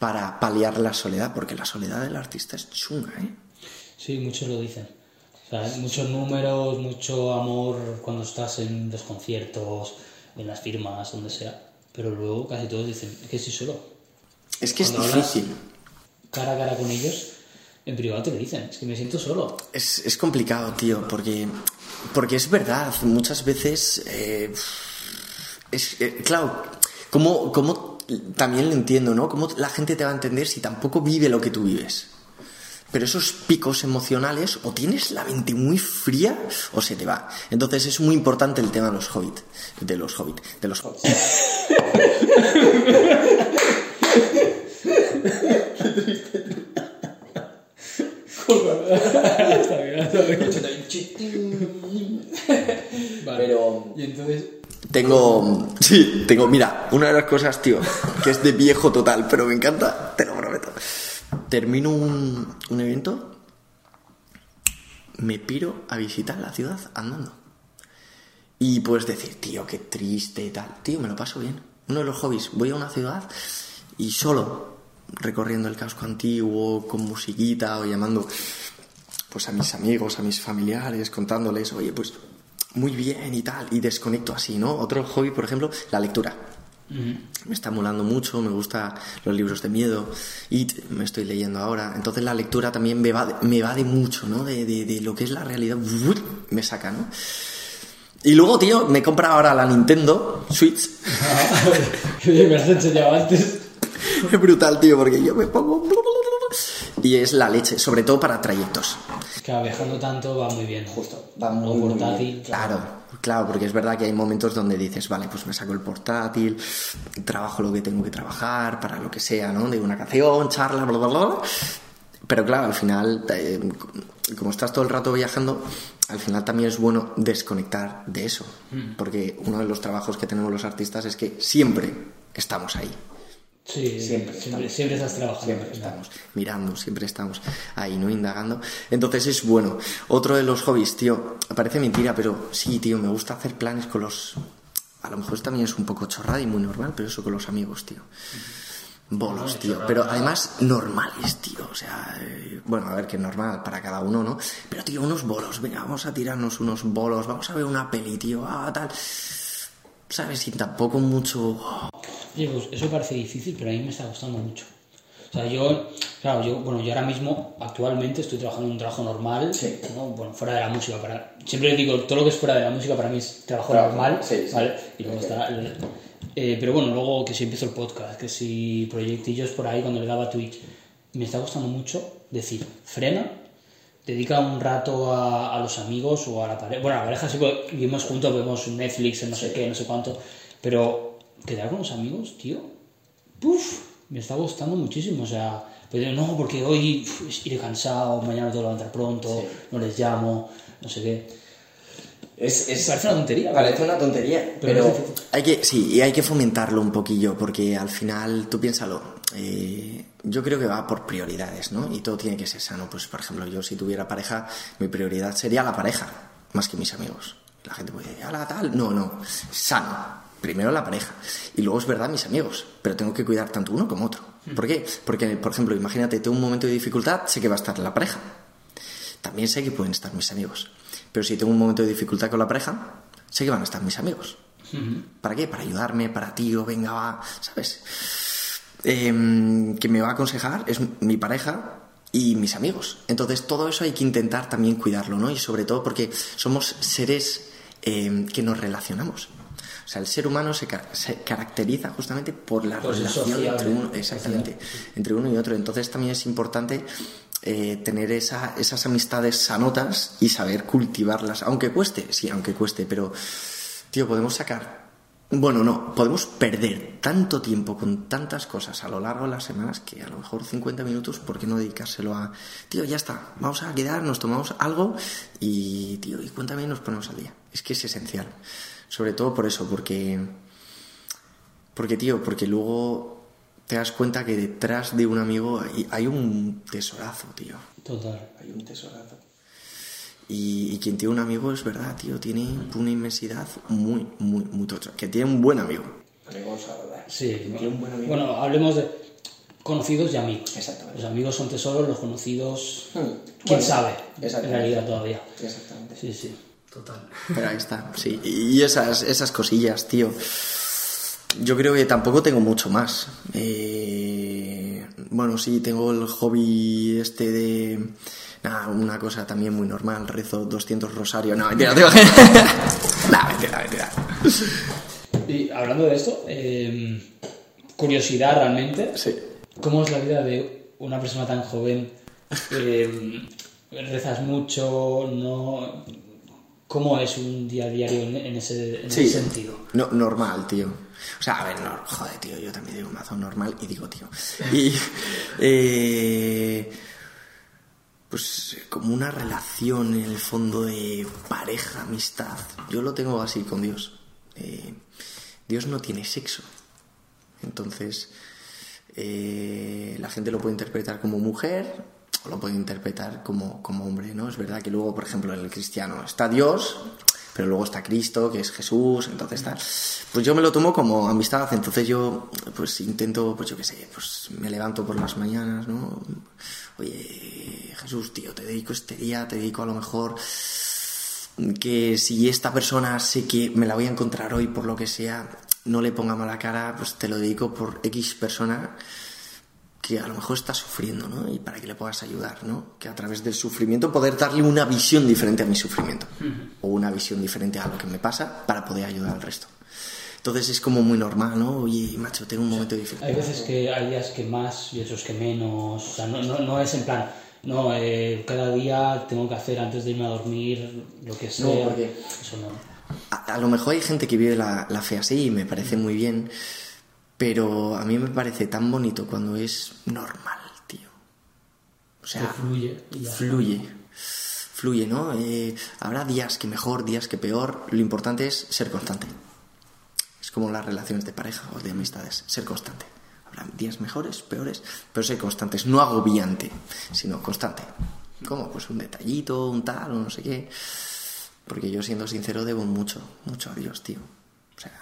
para paliar la soledad, porque la soledad del artista es chunga, ¿eh? Sí, muchos lo dicen. O sea, muchos números, mucho amor cuando estás en los conciertos, en las firmas, donde sea. Pero luego casi todos dicen, es que estoy solo. Es que es Cuando difícil. Cara a cara con ellos, en privado te lo dicen, es que me siento solo. Es, es complicado, tío, porque, porque es verdad, muchas veces, eh, es, eh, claro, como, como también lo entiendo, ¿no? Cómo la gente te va a entender si tampoco vive lo que tú vives. Pero esos picos emocionales, o tienes la mente muy fría, o se te va. Entonces es muy importante el tema de los hobbits, de los hobbits, de los hobbits. está bien, está bien. Pero- Y entonces, Tengo, sí, tengo, mira, una de las cosas, tío, que es de viejo total, pero me encanta, te lo prometo. Termino un, un evento, me piro a visitar la ciudad andando. Y puedes decir, tío, qué triste y tal. Tío, me lo paso bien. Uno de los hobbies, voy a una ciudad y solo recorriendo el casco antiguo, con musiquita o llamando pues a mis amigos, a mis familiares, contándoles, oye, pues muy bien y tal, y desconecto así, ¿no? Otro hobby, por ejemplo, la lectura. Me está molando mucho, me gustan los libros de miedo, y me estoy leyendo ahora. Entonces la lectura también me va, me va de mucho, ¿no? De, de- de lo que es la realidad, me saca, ¿no? Y luego, tío, me he comprado ahora la Nintendo Switch. me has enseñado antes. Es brutal, tío, porque yo me pongo... Y es la leche, sobre todo para trayectos. Es que viajando tanto va muy bien. Justo, va muy, muy portátil. bien. Claro, claro, porque es verdad que hay momentos donde dices, vale, pues me saco el portátil, trabajo lo que tengo que trabajar, para lo que sea, ¿no? De una canción, charla, bla, bla, bla. Pero claro, al final, eh, como estás todo el rato viajando, al final también es bueno desconectar de eso. Porque uno de los trabajos que tenemos los artistas es que siempre estamos ahí. Sí, Siempre siempre, estamos. siempre estás trabajando. Siempre estamos. mirando, siempre estamos ahí, ¿no? Indagando. Entonces es bueno. Otro de los hobbies, tío, parece mentira, pero sí, tío, me gusta hacer planes con los... A lo mejor también es un poco chorrada y muy normal, pero eso con los amigos, tío. Bolos, tío. Pero además normales, tío. O sea, eh, bueno, a ver qué es normal para cada uno, ¿no? Pero, tío, unos bolos. Venga, vamos a tirarnos unos bolos. Vamos a ver una peli, tío. Ah, tal. ¿Sabes? Sin tampoco mucho... Oye, pues eso parece difícil, pero a mí me está gustando mucho. O sea, yo, claro, yo, bueno, yo ahora mismo, actualmente, estoy trabajando en un trabajo normal, Sí. ¿no? bueno, fuera de la música. Para, siempre digo, todo lo que es fuera de la música para mí es trabajo Trabajo, normal, sí, sí. ¿vale? Y luego Ok. está... el- eh, pero bueno, luego que si empiezo el podcast, que si proyectillos por ahí cuando le daba Twitch, me está gustando mucho decir, frena, dedica un rato a, a los amigos o a la pareja. Bueno, a la pareja sí, vivimos juntos, vemos Netflix, no sé qué, no sé cuánto. Pero quedar con los amigos, tío, ¡puf! Me está gustando muchísimo. O sea, pero no, porque hoy uf, iré cansado, mañana tengo que levantar pronto, Sí. no les llamo, no sé qué. Es, es- Parece una tontería. Parece una tontería, Pero Hay que, sí, y hay que fomentarlo un poquillo, porque al final, tú piénsalo, eh, yo creo que va por prioridades, ¿no? Y todo tiene que ser sano. Pues, por ejemplo, yo si tuviera pareja, mi prioridad sería la pareja, más que mis amigos. La gente puede decir, hola, tal. No, no, sano. Primero la pareja. Y luego es verdad mis amigos, pero tengo que cuidar tanto uno como otro. ¿Por qué? Porque, por ejemplo, imagínate, tengo un momento de dificultad, sé que va a estar la pareja. También sé que pueden estar mis amigos. Pero si tengo un momento de dificultad con la pareja, sé que van a estar mis amigos. ¿Para qué? Para ayudarme, para tío, venga, va, ¿sabes? Em, que me va a aconsejar es mi pareja y mis amigos. Entonces todo eso hay que intentar también cuidarlo, ¿no? Y sobre todo porque somos seres em, que nos relacionamos. O sea, el ser humano se, car- se caracteriza justamente por la ser relación sociable. entre uno, exactamente, entre uno y otro. Entonces también es importante eh, tener esa- esas amistades sanotas y saber cultivarlas, aunque cueste, sí, aunque cueste, pero, tío, podemos sacar, bueno, no, podemos perder tanto tiempo con tantas cosas a lo largo de las semanas que a lo mejor 50 minutos, ¿por qué no dedicárselo a, tío, ya está, vamos a quedar, nos tomamos algo y, tío, y cuéntame y nos ponemos al día. Es que es esencial, sobre todo por eso, porque... Porque, tío, porque luego te das cuenta que detrás de un amigo hay, hay un tesorazo, tío. Total. Hay un tesorazo. Y, y quien tiene un amigo es verdad, tío, tiene una inmensidad muy, muy, muy tocha. Que tiene un buen amigo. Amigos, la verdad. Sí, Tiene un buen amigo. bueno, hablemos de. conocidos y amigos. Exactamente. Los amigos son tesoros, los conocidos, Hmm. quién Bueno, sabe, en exactamente. realidad todavía. Exactamente. Sí, sí, total. Pero ahí está, sí. Y esas, esas cosillas, tío. Yo creo que tampoco tengo mucho más. Eh, bueno, sí, tengo el hobby este de... Nada, una cosa también muy normal, rezo 200 rosarios. No, mentira, tengo... no, mentira, mentira. Y hablando de esto, eh, curiosidad realmente, Sí. ¿cómo es la vida de una persona tan joven? Eh, ¿Rezas mucho? ¿No? ¿Cómo es un día a diario en, ese, en Sí. ese sentido? No, normal, tío. O sea, a ver, no, joder, tío, yo también digo mazo normal y digo, tío. Y. eh, pues como una relación en el fondo de pareja, amistad. Yo lo tengo así con Dios. Eh, Dios no tiene sexo. Entonces, eh, la gente lo puede interpretar como mujer o lo puede interpretar como, como hombre, ¿no? Es verdad que luego, por ejemplo, en el cristiano está Dios, pero luego está Cristo, que es Jesús, entonces está... Pues yo me lo tomo como amistad, entonces yo pues intento, pues yo qué sé, pues me levanto por las mañanas, ¿no? Oye, Jesús, tío, te dedico este día, te dedico a lo mejor que si esta persona sé que me la voy a encontrar hoy por lo que sea, no le ponga mala cara, pues te lo dedico por X persona que a lo mejor está sufriendo, ¿no? Y para que le puedas ayudar, ¿no? Que a través del sufrimiento poder darle una visión diferente a mi sufrimiento o una visión diferente a lo que me pasa para poder ayudar al resto. Entonces es como muy normal, ¿no? Oye, macho, tengo un momento difícil. Hay veces que hay días que más y otros que menos. O sea, no, no, no es en plan, no, eh, cada día tengo que hacer antes de irme a dormir lo que sea. porque- Eso no. A, a lo mejor hay gente que vive la, la fe así y me parece muy bien, pero a mí me parece tan bonito cuando es normal, tío. O sea, Que fluye fluye. Fluye, ¿no? Eh, habrá días que mejor, días que peor. Lo importante es ser constante. Es como las relaciones de pareja o de amistades, ser constante. Habrá días mejores, peores, pero ser constantes, no agobiante, sino constante. ¿Cómo? Pues un detallito, un tal, o no sé qué. Porque yo, siendo sincero, debo mucho, mucho a Dios, tío. O sea,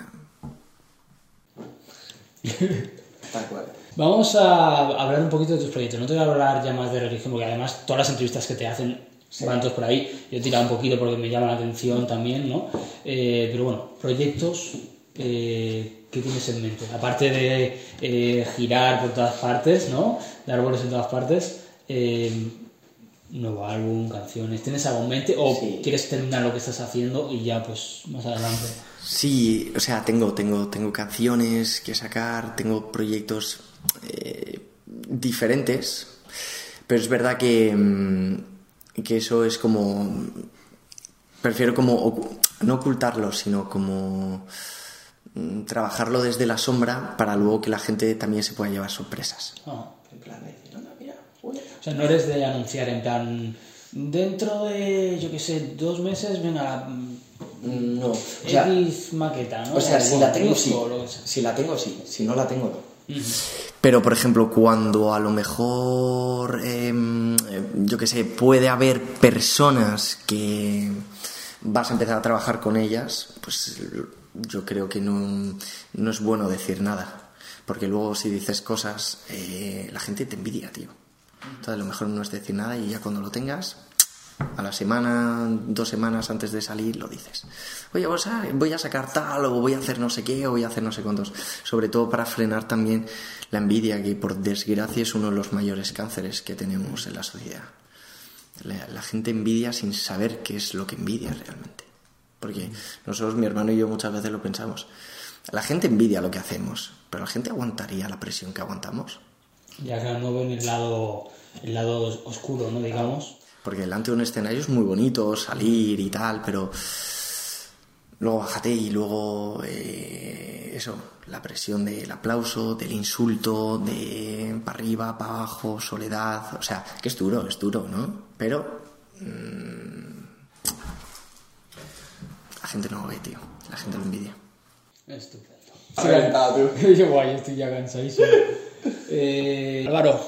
Tal cual. Vamos a hablar un poquito de tus proyectos. No te voy a hablar ya más de religión, porque además todas las entrevistas que te hacen van todos por ahí. Yo he tirado un poquito porque me llama la atención también, ¿no? Eh, pero bueno, proyectos, eh, ¿qué tienes en mente? Aparte de eh, girar por todas partes, ¿no? Dar vuelos en todas partes. eh, nuevo álbum, canciones, ¿tienes algo en mente? ¿O Sí. quieres terminar lo que estás haciendo y ya pues más adelante? Sí, o sea, tengo, tengo, tengo canciones que sacar, tengo proyectos eh, diferentes, pero es verdad que, mm, que eso es como... Prefiero como no ocultarlo, sino como mm, trabajarlo desde la sombra para luego que la gente también se pueda llevar sorpresas. Ah. En plan de decir, mira, huele. O sea, no eres de anunciar en plan, dentro de, yo qué sé, dos meses, venga, No. O sea, X maqueta, ¿no? o sea, si la tengo, sí. Si la tengo, sí. Si no la tengo, no. Pero, por ejemplo, cuando a lo mejor, em, eh, yo que sé, puede haber personas que vas a empezar a trabajar con ellas, pues yo creo que no, no es bueno decir nada. Porque luego si dices cosas, eh, la gente te envidia, tío. Entonces, lo mejor no es decir nada y ya cuando lo tengas, a la semana, dos semanas antes de salir, lo dices. Oye, voy a sacar tal, o voy a hacer no sé qué, o voy a hacer no sé cuántos. Sobre todo para frenar también la envidia, que por desgracia es uno de los mayores cánceres que tenemos en la sociedad. La, la gente envidia sin saber qué es lo que envidia realmente. Porque nosotros, mi hermano y yo, muchas veces lo pensamos. La gente envidia lo que hacemos, pero la gente aguantaría la presión que aguantamos. Ya que no ven el lado, el lado oscuro, ¿no? Digamos. Porque delante de un escenario es muy bonito salir y tal, pero luego bájate y luego eh, eso, la presión del aplauso, del insulto, de para arriba, para abajo, soledad, o sea, que es duro, es duro, ¿no? Pero mm, la gente no lo ve, tío, la gente lo envidia. Estupendo. Yo, guay, estoy ya cansadísimo. Eh, Álvaro,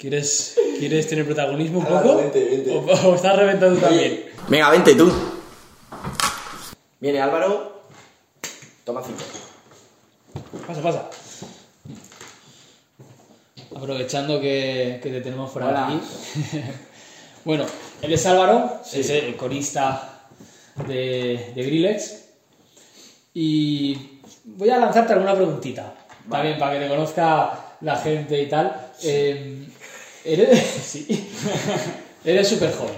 ¿quieres, ¿quieres tener protagonismo un Álvaro, poco? vente, vente. O, o estás reventando también? Venga, vente tú. Viene Álvaro. Toma cinco. Pasa, pasa. aprovechando que, que te tenemos por Hola. aquí. bueno, él es Álvaro, es el corista de, de Grillex. Y voy a lanzarte alguna preguntita. También para que te conozca la gente y tal. Eh, eres. sí. eres súper joven.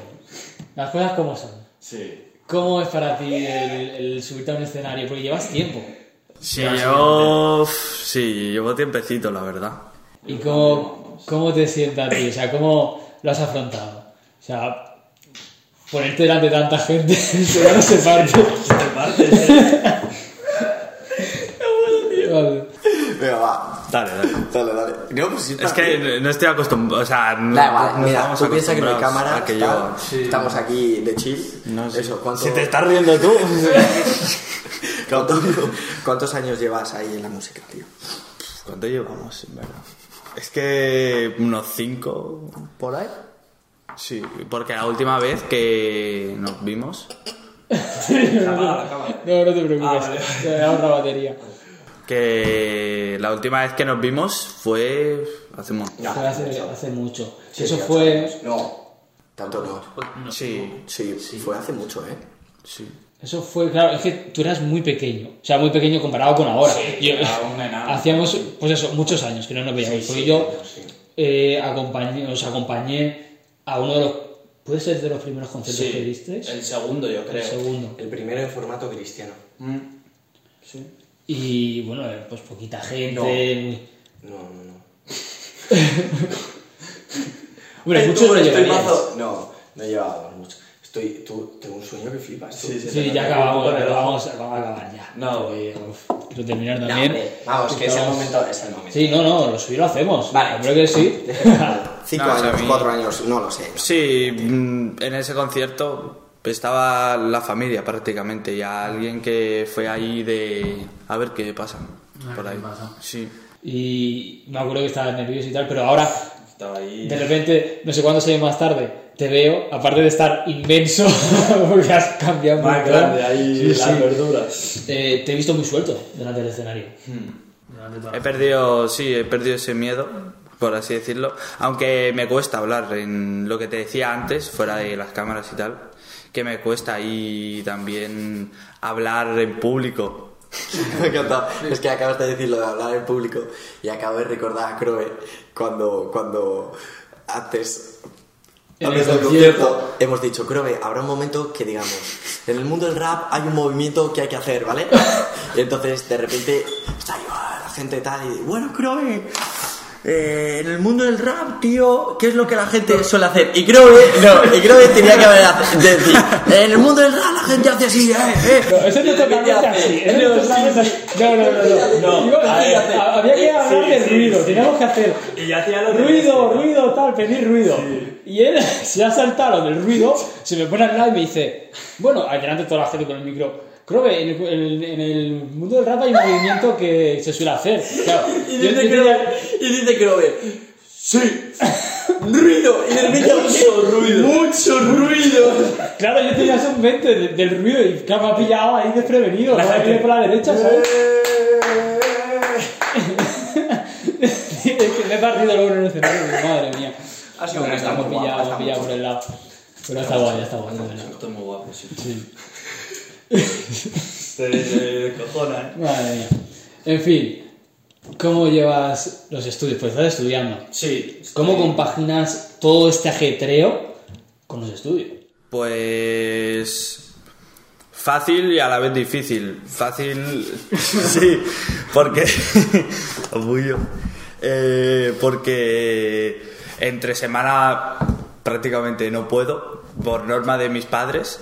Las cosas como son. Sí. ¿Cómo es para ti el, el subirte a un escenario? Porque llevas tiempo. Sí, llevo, sí, llevo tiempecito, la verdad. ¿Y cómo, cómo te sientas a ti? O sea, ¿cómo lo has afrontado? O sea, ponerte delante de tanta gente, que no se parte. Vale. Venga, va. Dale, dale. Dale, dale. No, pues sí, Es que no estoy acostumbrado, o sea, no, Da igual, no mira, tú piensas que no hay acostumbrados cámara, que tal, yo... estamos aquí de chill. No sé. Eso, ¿cuánto, Si te estás riendo tú. cuánto- ¿Cuántos años llevas ahí en la música, tío? ¿Cuánto llevamos, en verdad? Es que unos cinco por ahí. Sí, porque la última vez que nos vimos, Apaga la cámara. No, no te preocupes. Ah, vale. Ahorra batería. Que la última vez que nos vimos fue hace un montón. Fue hace, hace mucho. Sí, Eso fue. No, tanto no. Sí, Sí, fue hace mucho, ¿eh? sí. Eso fue, claro, es que tú eras muy pequeño. O sea, muy pequeño comparado con ahora. Yo- hacíamos, pues eso, muchos años que no nos veíamos. porque yo sí. eh, acompañé, os acompañé a uno de los. ¿Puede ser de los primeros conciertos que disteis? El segundo, yo creo. El segundo. El primero en formato cristiano. Mm. Sí. Y bueno, pues poquita gente. No. No, no, no. Hombre, muchos mazo- No, no llevábamos mucho. Estoy, tú, tengo un sueño que flipas. tú. Sí, sí. Sí, ya acabamos, pero vamos, vamos a acabar ya. No. Uf, quiero terminar también. hombre, Vamos, que es el momento, es el momento. Sí, no, no, lo suyo lo hacemos. Vale. Hombre que sí. Cinco No, años, cuatro años, no lo sé. Sí, mm, en ese concierto estaba la familia prácticamente y a alguien que fue ahí de a ver qué pasa por ahí. Sí. Y me acuerdo que estaba nervioso y tal, pero ahora, Estaba ahí. de repente, no sé cuántos años más tarde, te veo, aparte de estar inmenso, porque has cambiado grande ahí, Sí, las sí. verduras. Eh, te he visto muy suelto delante del escenario. He perdido, sí, he perdido ese miedo, por así decirlo, aunque me cuesta hablar en lo que te decía antes, fuera de las cámaras y tal, que me cuesta ahí también hablar en público. Me encantado. Es que acabas de decir lo de hablar en público y acabo de recordar a Croe cuando, cuando antes, antes el del concierto. hemos dicho, Croe, habrá un momento que digamos, en el mundo del rap hay un movimiento que hay que hacer, ¿vale? Y entonces de repente está ahí "Ah, la gente tal y bueno, Croe. Eh, en el mundo del rap, tío, ¿qué es lo que la gente suele hacer? Y Croe, no, y Croe tenía que haber hace- decir, en el mundo del rap la gente hace así, eh, eh. No, eso no es totalmente así. Eso no es totalmente así. No, no, no. no. No, Iba- a ver, a- había que hablar sí, del sí, ruido. sí. Teníamos que hacer Y yo hacía lo de ruido, ruido, tal, pedir ruido. Y él se ha saltado del ruido, se me pone al lado y me dice, bueno, ahí delante de toda la gente con el micro. En el, en el- en el mundo del rap hay un movimiento que se suele hacer. Claro, Y yo- dice yo tenía- que y dice que lo ve. Sí. Ruido. Y de repente mucho ruido. Mucho ruido. Claro, yo tenía eso en mente de- del ruido y claro, me ha pillado ahí desprevenido. La ¿no? gente- Viene por la derecha, ¿sabes? es que me he partido luego en el escenario, madre mía. Ha sido una me he muy guapa, pillado, por el lado. Pero está guay, está guay. Esto es muy guapo, sí. Sí. Se, se cojona, ¿eh? Madre mía. En fin, ¿cómo llevas los estudios? Pues estás estudiando. Sí. ¿Cómo compaginas todo este ajetreo con los estudios? Pues fácil y a la vez difícil. Fácil, sí, porque orgullo. Eh, porque entre semana prácticamente no puedo por norma de mis padres.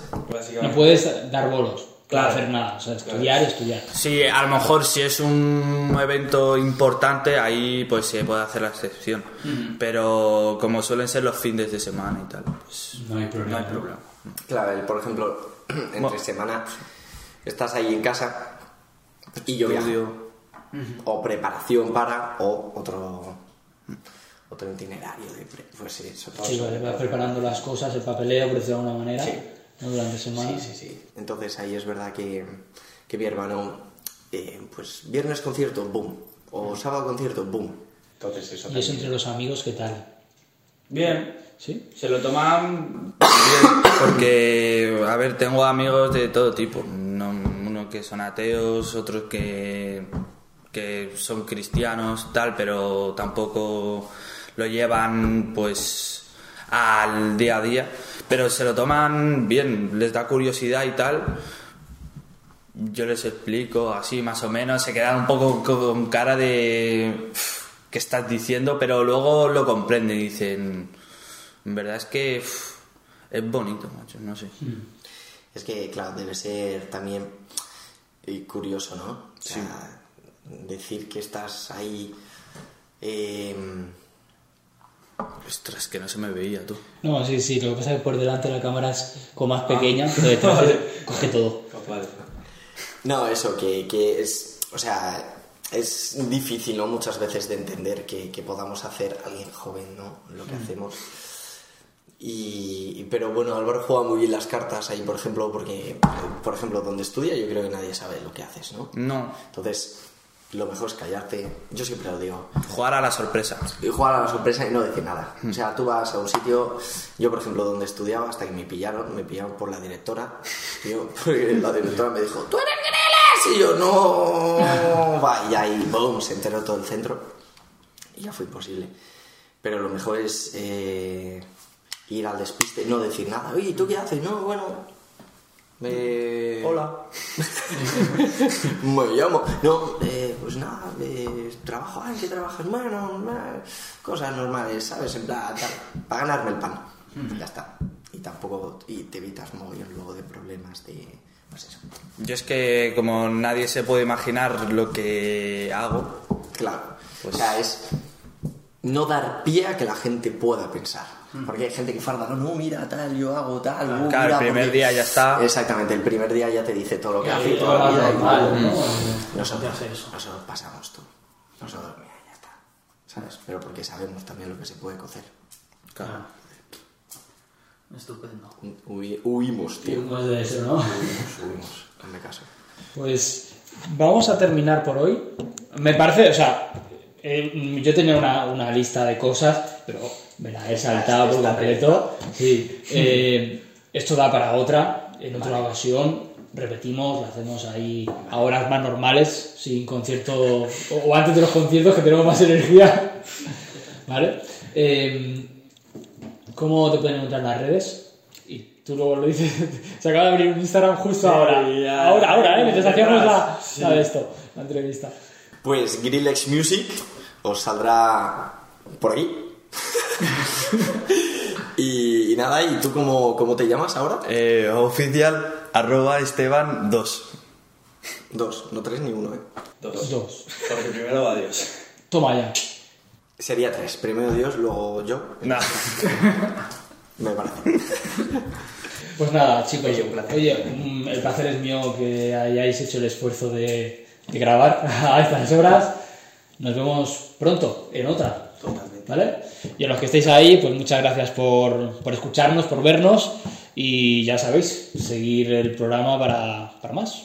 No puedes dar bolos, Claro. no hacer nada. O sea, estudiar, estudiar. Sí, a lo mejor si es un evento importante ahí pues se puede hacer la excepción. Pero como suelen ser los fines de semana y tal, pues No hay problema. no hay problema. Claro, por ejemplo, entre semana estás ahí en casa y yo viajo. O preparación para, o otro otro itinerario pues sí, eso todo Sí, eso. vale, vas preparando las cosas, el papeleo, por decirlo de alguna manera, Sí. ¿no? durante semana. Sí, sí, sí. Entonces ahí es verdad que, que mi hermano, eh, pues viernes concierto, boom. O sábado concierto, boom. Entonces eso Y eso también. entre los amigos, ¿qué tal? Bien, ¿Sí? se lo toman bien, porque, a ver, tengo amigos de todo tipo. No, unos que son ateos, otros que, que son cristianos, tal, pero tampoco lo llevan, pues, al día a día. Pero se lo toman bien, les da curiosidad y tal. Yo les explico así, más o menos, se quedan un poco con cara de... "Uf, ¿Qué estás diciendo? Pero luego lo comprenden y dicen... En verdad es que es bonito, macho, no sé. Es que, claro, debe ser también eh, curioso, ¿no? O sea, decir que estás ahí. eh, Ostras, que no se me veía tú. No, sí, sí, lo que pasa es que por delante la cámara es como más pequeña, pero detrás coge todo. No, eso, que, que es. O sea, es difícil, ¿no? Muchas veces de entender que, que podamos hacer alguien joven, ¿no? Lo que hacemos. Y, y- pero bueno, Álvaro juega muy bien las cartas ahí, por ejemplo, porque, por ejemplo, donde estudia, yo creo que nadie sabe lo que haces, ¿no? No, Entonces, lo mejor es callarte. Yo siempre lo digo. jugar a la sorpresa. Y jugar a la sorpresa y no decir nada. O sea, tú vas a un sitio, yo por ejemplo, donde estudiaba, hasta que me pillaron, me pillaron por la directora, porque la directora me dijo, ¡tú eres Greles! Y yo, no, va, y ahí, boom, se enteró todo el centro. Y ya fue imposible. Pero lo mejor es eh, ir al despiste, no decir nada. Oye, ¿tú qué haces? No, bueno... Me... Hola. Me llamo. No, eh, pues nada, eh, trabajo, ¿en qué trabajas? Bueno, eh, cosas normales, ¿sabes? En plan, para ganarme el pan. Ya está. Y tampoco, y te evitas mogollón luego de problemas de, pues eso. Yo es que como nadie se puede imaginar lo que hago, Claro. Pues- O sea, es no dar pie a que la gente pueda pensar. Porque hay gente que farda, no, no, mira, tal, yo hago tal. uh, Claro, mira, el primer porque-". día ya está. Exactamente, el primer día ya te dice todo lo que hace y todo toda la vida. y- ¿no? Nosotros, eso. nosotros pasamos todo. Nosotros, mira, ya está. ¿Sabes? Pero porque sabemos también lo que se puede cocer. claro. Estupendo. Hui- huimos, tío. Pues debe ser, ¿no? Huimos, huimos. Hazme caso. Pues vamos a terminar por hoy. Me parece, o sea, eh, yo tenía una, una lista de cosas, pero me la he saltado por completo. Sí, eh, esto da para otra, en otra ocasión. Repetimos, lo hacemos ahí a horas más normales, sin concierto, o, o antes de los conciertos que tenemos más energía. ¿Vale? Eh, ¿Cómo te pueden encontrar en las redes? Y tú luego lo dices. Se acaba de abrir un Instagram justo ahora. ya. ahora, ahora, ¿eh? Mientras hacíamos la, Sí. la de esto, la entrevista. Pues Grillex Music os saldrá por ahí. y, y nada, ¿y tú cómo, cómo te llamas ahora? Eh, oficial arroba esteban 2. Dos, no tres ni uno, ¿eh? Dos. Dos. Porque primero va Dios. Toma ya. Sería tres. Primero Dios, luego yo. Nah. Me parece. Pues nada, chicos. Oye, un placer. Oye, mm, el placer es mío que hayáis hecho el esfuerzo de, de grabar a estas horas. Nos vemos pronto en otra. Totalmente. ¿Vale? Y a los que estéis ahí, pues muchas gracias por, por escucharnos, por vernos. Y ya sabéis, seguir el programa para, para más.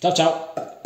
Chao, chao.